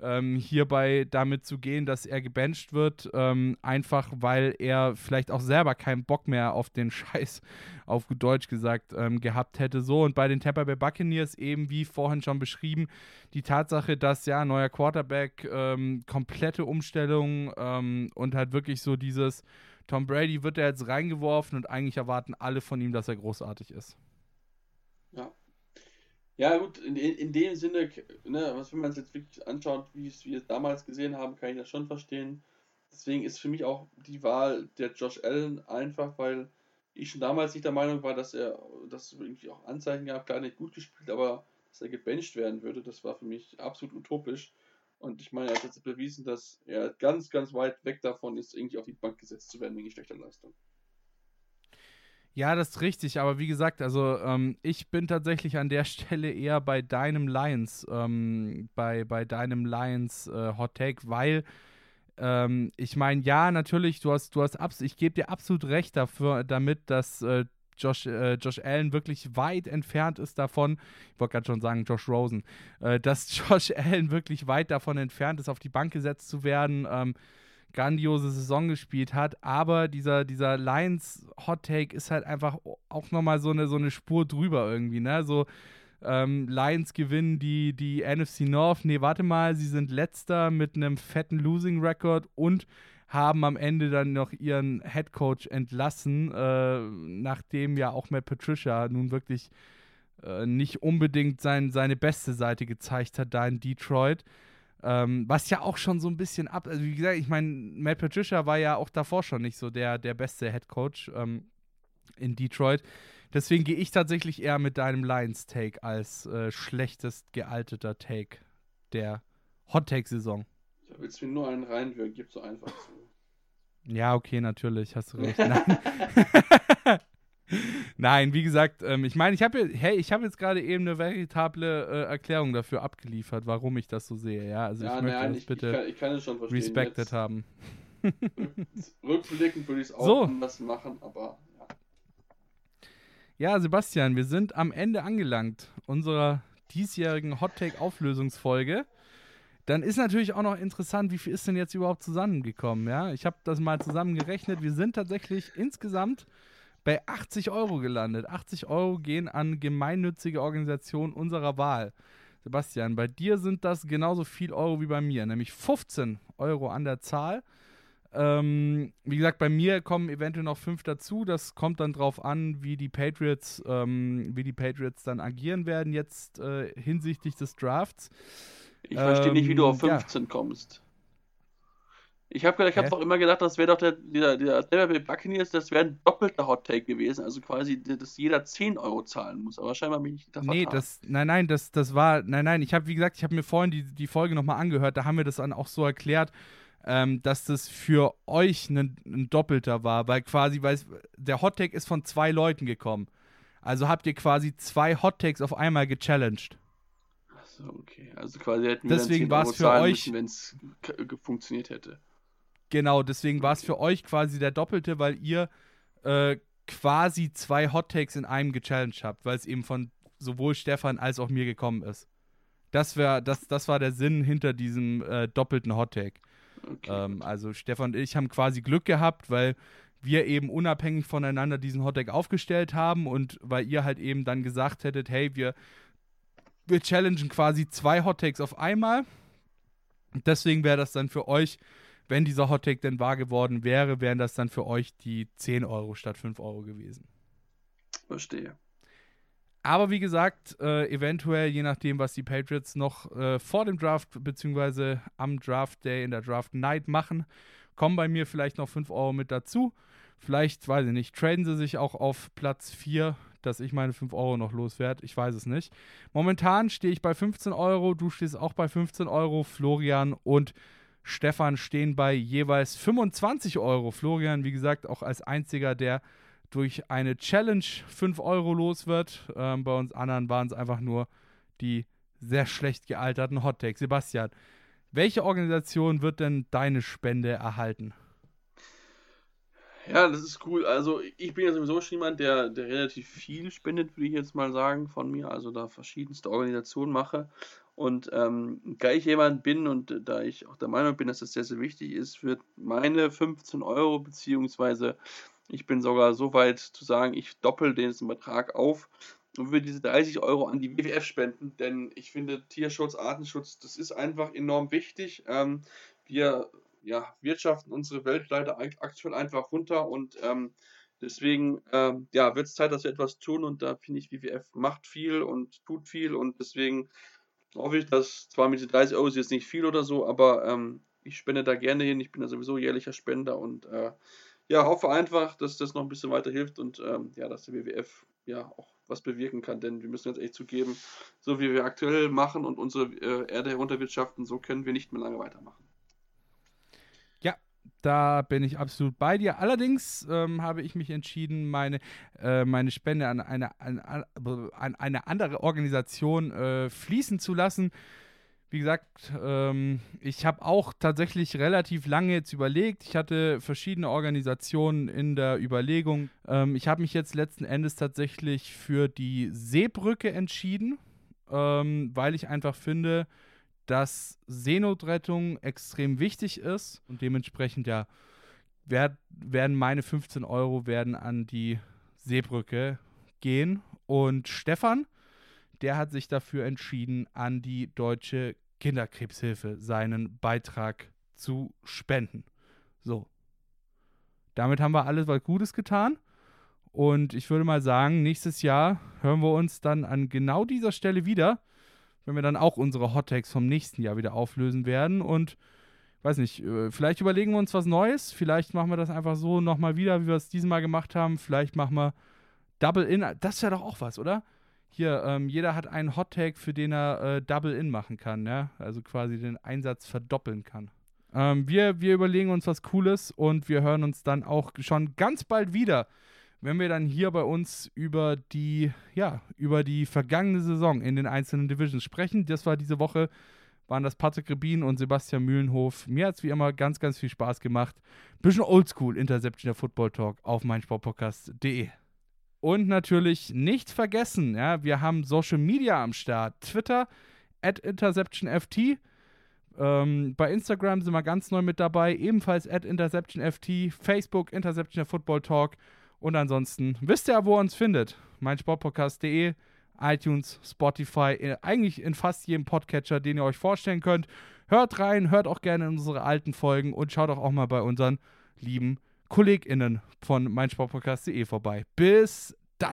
ähm, hierbei damit zu gehen, dass er gebencht wird, ähm, einfach weil er vielleicht auch selber keinen Bock mehr auf den Scheiß, auf gut Deutsch gesagt, ähm, gehabt hätte. So, und bei den Tampa Bay Buccaneers eben, wie vorhin schon beschrieben, die Tatsache, dass ja neuer Quarterback, ähm, komplette Umstellung ähm, und halt wirklich so dieses Tom Brady wird er jetzt reingeworfen und eigentlich erwarten alle von ihm, dass er großartig ist.
Ja. Gut, in, in dem Sinne, ne, was wenn man es jetzt wirklich anschaut, wie es wir es damals gesehen haben, kann ich das schon verstehen. Deswegen ist für mich auch die Wahl der Josh Allen einfach, weil ich schon damals nicht der Meinung war, dass er, dass es irgendwie auch Anzeichen gab, klar nicht gut gespielt, aber dass er gebencht werden würde, das war für mich absolut utopisch. Und ich meine, er hat jetzt bewiesen, dass er ganz, ganz weit weg davon ist, irgendwie auf die Bank gesetzt zu werden wegen schlechter Leistung.
Ja, das ist richtig, aber wie gesagt, also ähm, ich bin tatsächlich an der Stelle eher bei deinem Lions, ähm, bei, bei deinem Lions äh, Hot Take, weil ähm, ich meine, ja, natürlich, du hast, du hast ich gebe dir absolut recht dafür, damit, dass äh, Josh, äh, Josh Allen wirklich weit entfernt ist davon, ich wollte gerade schon sagen, Josh Rosen, äh, dass Josh Allen wirklich weit davon entfernt ist, auf die Bank gesetzt zu werden, ähm, grandiose Saison gespielt hat, aber dieser, dieser Lions Hot Take ist halt einfach auch nochmal so eine, so eine Spur drüber irgendwie, ne, so ähm, Lions gewinnen die, die NFC North. Nee, warte mal, sie sind letzter mit einem fetten Losing Record und haben am Ende dann noch ihren Head Coach entlassen, äh, nachdem ja auch Matt Patricia nun wirklich äh, nicht unbedingt sein, seine beste Seite gezeigt hat da in Detroit. Ähm, was ja auch schon so ein bisschen ab. Also, wie gesagt, ich meine, Matt Patricia war ja auch davor schon nicht so der, der beste Head Coach ähm, in Detroit. Deswegen gehe ich tatsächlich eher mit deinem Lions-Take als äh, schlechtest gealteter Take der Hot-Take-Saison.
Da willst du mir nur einen reinwirken, gib so einfach zu.
Ja, okay, natürlich, hast du recht. Nein, wie gesagt, ähm, ich meine, ich habe hey, ich habe jetzt gerade eben eine veritable äh, Erklärung dafür abgeliefert, warum ich das so sehe. Ja, also ja, ich möchte nein, das
ich,
bitte
ich kann, ich kann es schon verstehen.
respected jetzt, haben.
Rückblickend würde ich es auch so. anders machen, aber ja.
Ja, Sebastian, wir sind am Ende angelangt unserer diesjährigen Hot Take Auflösungsfolge. Dann ist natürlich auch noch interessant, wie viel ist denn jetzt überhaupt zusammengekommen, ja? Ich habe das mal zusammengerechnet. Wir sind tatsächlich insgesamt bei 80 Euro gelandet. 80 Euro gehen an gemeinnützige Organisationen unserer Wahl. Sebastian, bei dir sind das genauso viel Euro wie bei mir, nämlich 15 Euro an der Zahl. Ähm, wie gesagt, bei mir kommen eventuell noch fünf dazu. Das kommt dann drauf an, wie die Patriots, ähm, wie die Patriots dann agieren werden jetzt äh, hinsichtlich des Drafts.
Ich verstehe ähm, nicht, wie du auf 15 ähm, ja. kommst. Ich habe ich hab doch immer gedacht, das wäre doch der, dieser, dieser Tampa Buccaneers, das wäre ein doppelter Hot Take gewesen. Also quasi, dass jeder 10 Euro zahlen muss. Aber scheinbar bin ich
da Nee, das, nein, nein, das, das war, nein, nein, ich habe, wie gesagt, ich habe mir vorhin die, die Folge nochmal angehört, da haben wir das dann auch so erklärt, ähm, dass das für euch ein, ein doppelter war, weil quasi, weil der Hot Take ist von zwei Leuten gekommen. Also habt ihr quasi zwei Hot Takes auf einmal gechallenged.
Achso, okay. Also quasi hätten
wir Deswegen war es für euch,
wenn es funktioniert hätte.
Genau, deswegen war es für euch quasi der Doppelte, weil ihr äh, quasi zwei Hot Takes in einem gechallenged habt, weil es eben von sowohl Stefan als auch mir gekommen ist. Das, wär, das, das war der Sinn hinter diesem äh, doppelten Hot Take. Okay. Ähm, also Stefan und ich haben quasi Glück gehabt, weil wir eben unabhängig voneinander diesen Hot Take aufgestellt haben und weil ihr halt eben dann gesagt hättet, hey, wir, wir challengen quasi zwei Hot Takes auf einmal. Deswegen wäre das dann für euch wenn dieser Hottake denn wahr geworden wäre, wären das dann für euch die 10 Euro statt 5 Euro gewesen.
Verstehe.
Aber wie gesagt, äh, eventuell, je nachdem, was die Patriots noch äh, vor dem Draft bzw. am Draft Day in der Draft Night machen, kommen bei mir vielleicht noch 5 Euro mit dazu. Vielleicht, weiß ich nicht, traden sie sich auch auf Platz 4, dass ich meine 5 Euro noch loswerde. Ich weiß es nicht. Momentan stehe ich bei 15 Euro, du stehst auch bei 15 Euro, Florian und Stefan stehen bei jeweils 25 Euro. Florian, wie gesagt, auch als einziger, der durch eine Challenge 5 Euro los wird. Ähm, bei uns anderen waren es einfach nur die sehr schlecht gealterten Hot Sebastian, welche Organisation wird denn deine Spende erhalten?
Ja, das ist cool. Also ich bin ja sowieso schon jemand, der, der relativ viel spendet, würde ich jetzt mal sagen, von mir. Also da verschiedenste Organisationen mache. Und ähm, da ich jemand bin und da ich auch der Meinung bin, dass das sehr, sehr wichtig ist, wird meine 15 Euro, beziehungsweise ich bin sogar so weit zu sagen, ich doppel den Betrag auf und würde diese 30 Euro an die WWF spenden, denn ich finde Tierschutz, Artenschutz, das ist einfach enorm wichtig. Ähm, wir ja, wirtschaften unsere Welt leider aktuell einfach runter und ähm, deswegen ähm, ja, wird es Zeit, dass wir etwas tun und da finde ich, WWF macht viel und tut viel und deswegen hoffe ich, dass zwar mit den 30 Euro ist jetzt nicht viel oder so, aber ähm, ich spende da gerne hin. Ich bin ja sowieso jährlicher Spender und äh, ja, hoffe einfach, dass das noch ein bisschen weiter hilft und ähm, ja, dass der WWF ja auch was bewirken kann. Denn wir müssen jetzt echt zugeben, so wie wir aktuell machen und unsere äh, Erde herunterwirtschaften, so können wir nicht mehr lange weitermachen.
Da bin ich absolut bei dir. Allerdings ähm, habe ich mich entschieden, meine, äh, meine Spende an eine, an, an eine andere Organisation äh, fließen zu lassen. Wie gesagt, ähm, ich habe auch tatsächlich relativ lange jetzt überlegt. Ich hatte verschiedene Organisationen in der Überlegung. Ähm, ich habe mich jetzt letzten Endes tatsächlich für die Seebrücke entschieden, ähm, weil ich einfach finde, dass Seenotrettung extrem wichtig ist und dementsprechend ja werd, werden meine 15 Euro werden an die Seebrücke gehen und Stefan der hat sich dafür entschieden, an die Deutsche Kinderkrebshilfe seinen Beitrag zu spenden. So. Damit haben wir alles was Gutes getan. Und ich würde mal sagen, nächstes Jahr hören wir uns dann an genau dieser Stelle wieder, wenn wir dann auch unsere Hottakes vom nächsten Jahr wieder auflösen werden. Und weiß nicht, äh, vielleicht überlegen wir uns was Neues. Vielleicht machen wir das einfach so nochmal wieder, wie wir es dieses Mal gemacht haben. Vielleicht machen wir Double In. Das wäre doch auch was, oder? hier, ähm, jeder hat einen Hot-Tag, für den er äh, Double-In machen kann, ja? Also quasi den Einsatz verdoppeln kann. Ähm, wir, wir überlegen uns was Cooles und wir hören uns dann auch schon ganz bald wieder, wenn wir dann hier bei uns über die, ja, über die vergangene Saison in den einzelnen Divisions sprechen. Das war diese Woche, waren das Patrick Rebin und Sebastian Mühlenhof. Mir hat es wie immer ganz, ganz viel Spaß gemacht. Bisschen oldschool, Interception der Football Talk auf meinsportpodcast.de. Und natürlich nicht vergessen, ja, wir haben Social Media am Start. Twitter, at InterceptionFT. Ähm, bei Instagram sind wir ganz neu mit dabei, ebenfalls at InterceptionFT. Facebook, Interception Football Talk. Und ansonsten wisst ihr, wo ihr uns findet. meinsportpodcast.de, iTunes, Spotify, eigentlich in fast jedem Podcatcher, den ihr euch vorstellen könnt. Hört rein, hört auch gerne in unsere alten Folgen und schaut auch, auch mal bei unseren lieben KollegInnen von meinsportpodcast.de vorbei. Bis dann.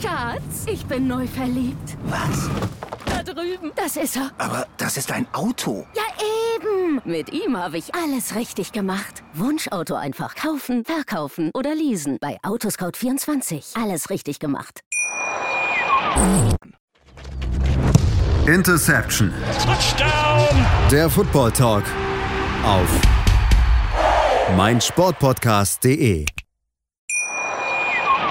Schatz, ich bin neu verliebt.
Was?
Da drüben. Das ist er.
Aber das ist ein Auto.
Ja, Mit ihm habe ich alles richtig gemacht. Wunschauto einfach kaufen, verkaufen oder leasen. Bei Autoscout24. Alles richtig gemacht.
Interception.
Touchdown.
Der Football Talk. Auf meinsportpodcast.de.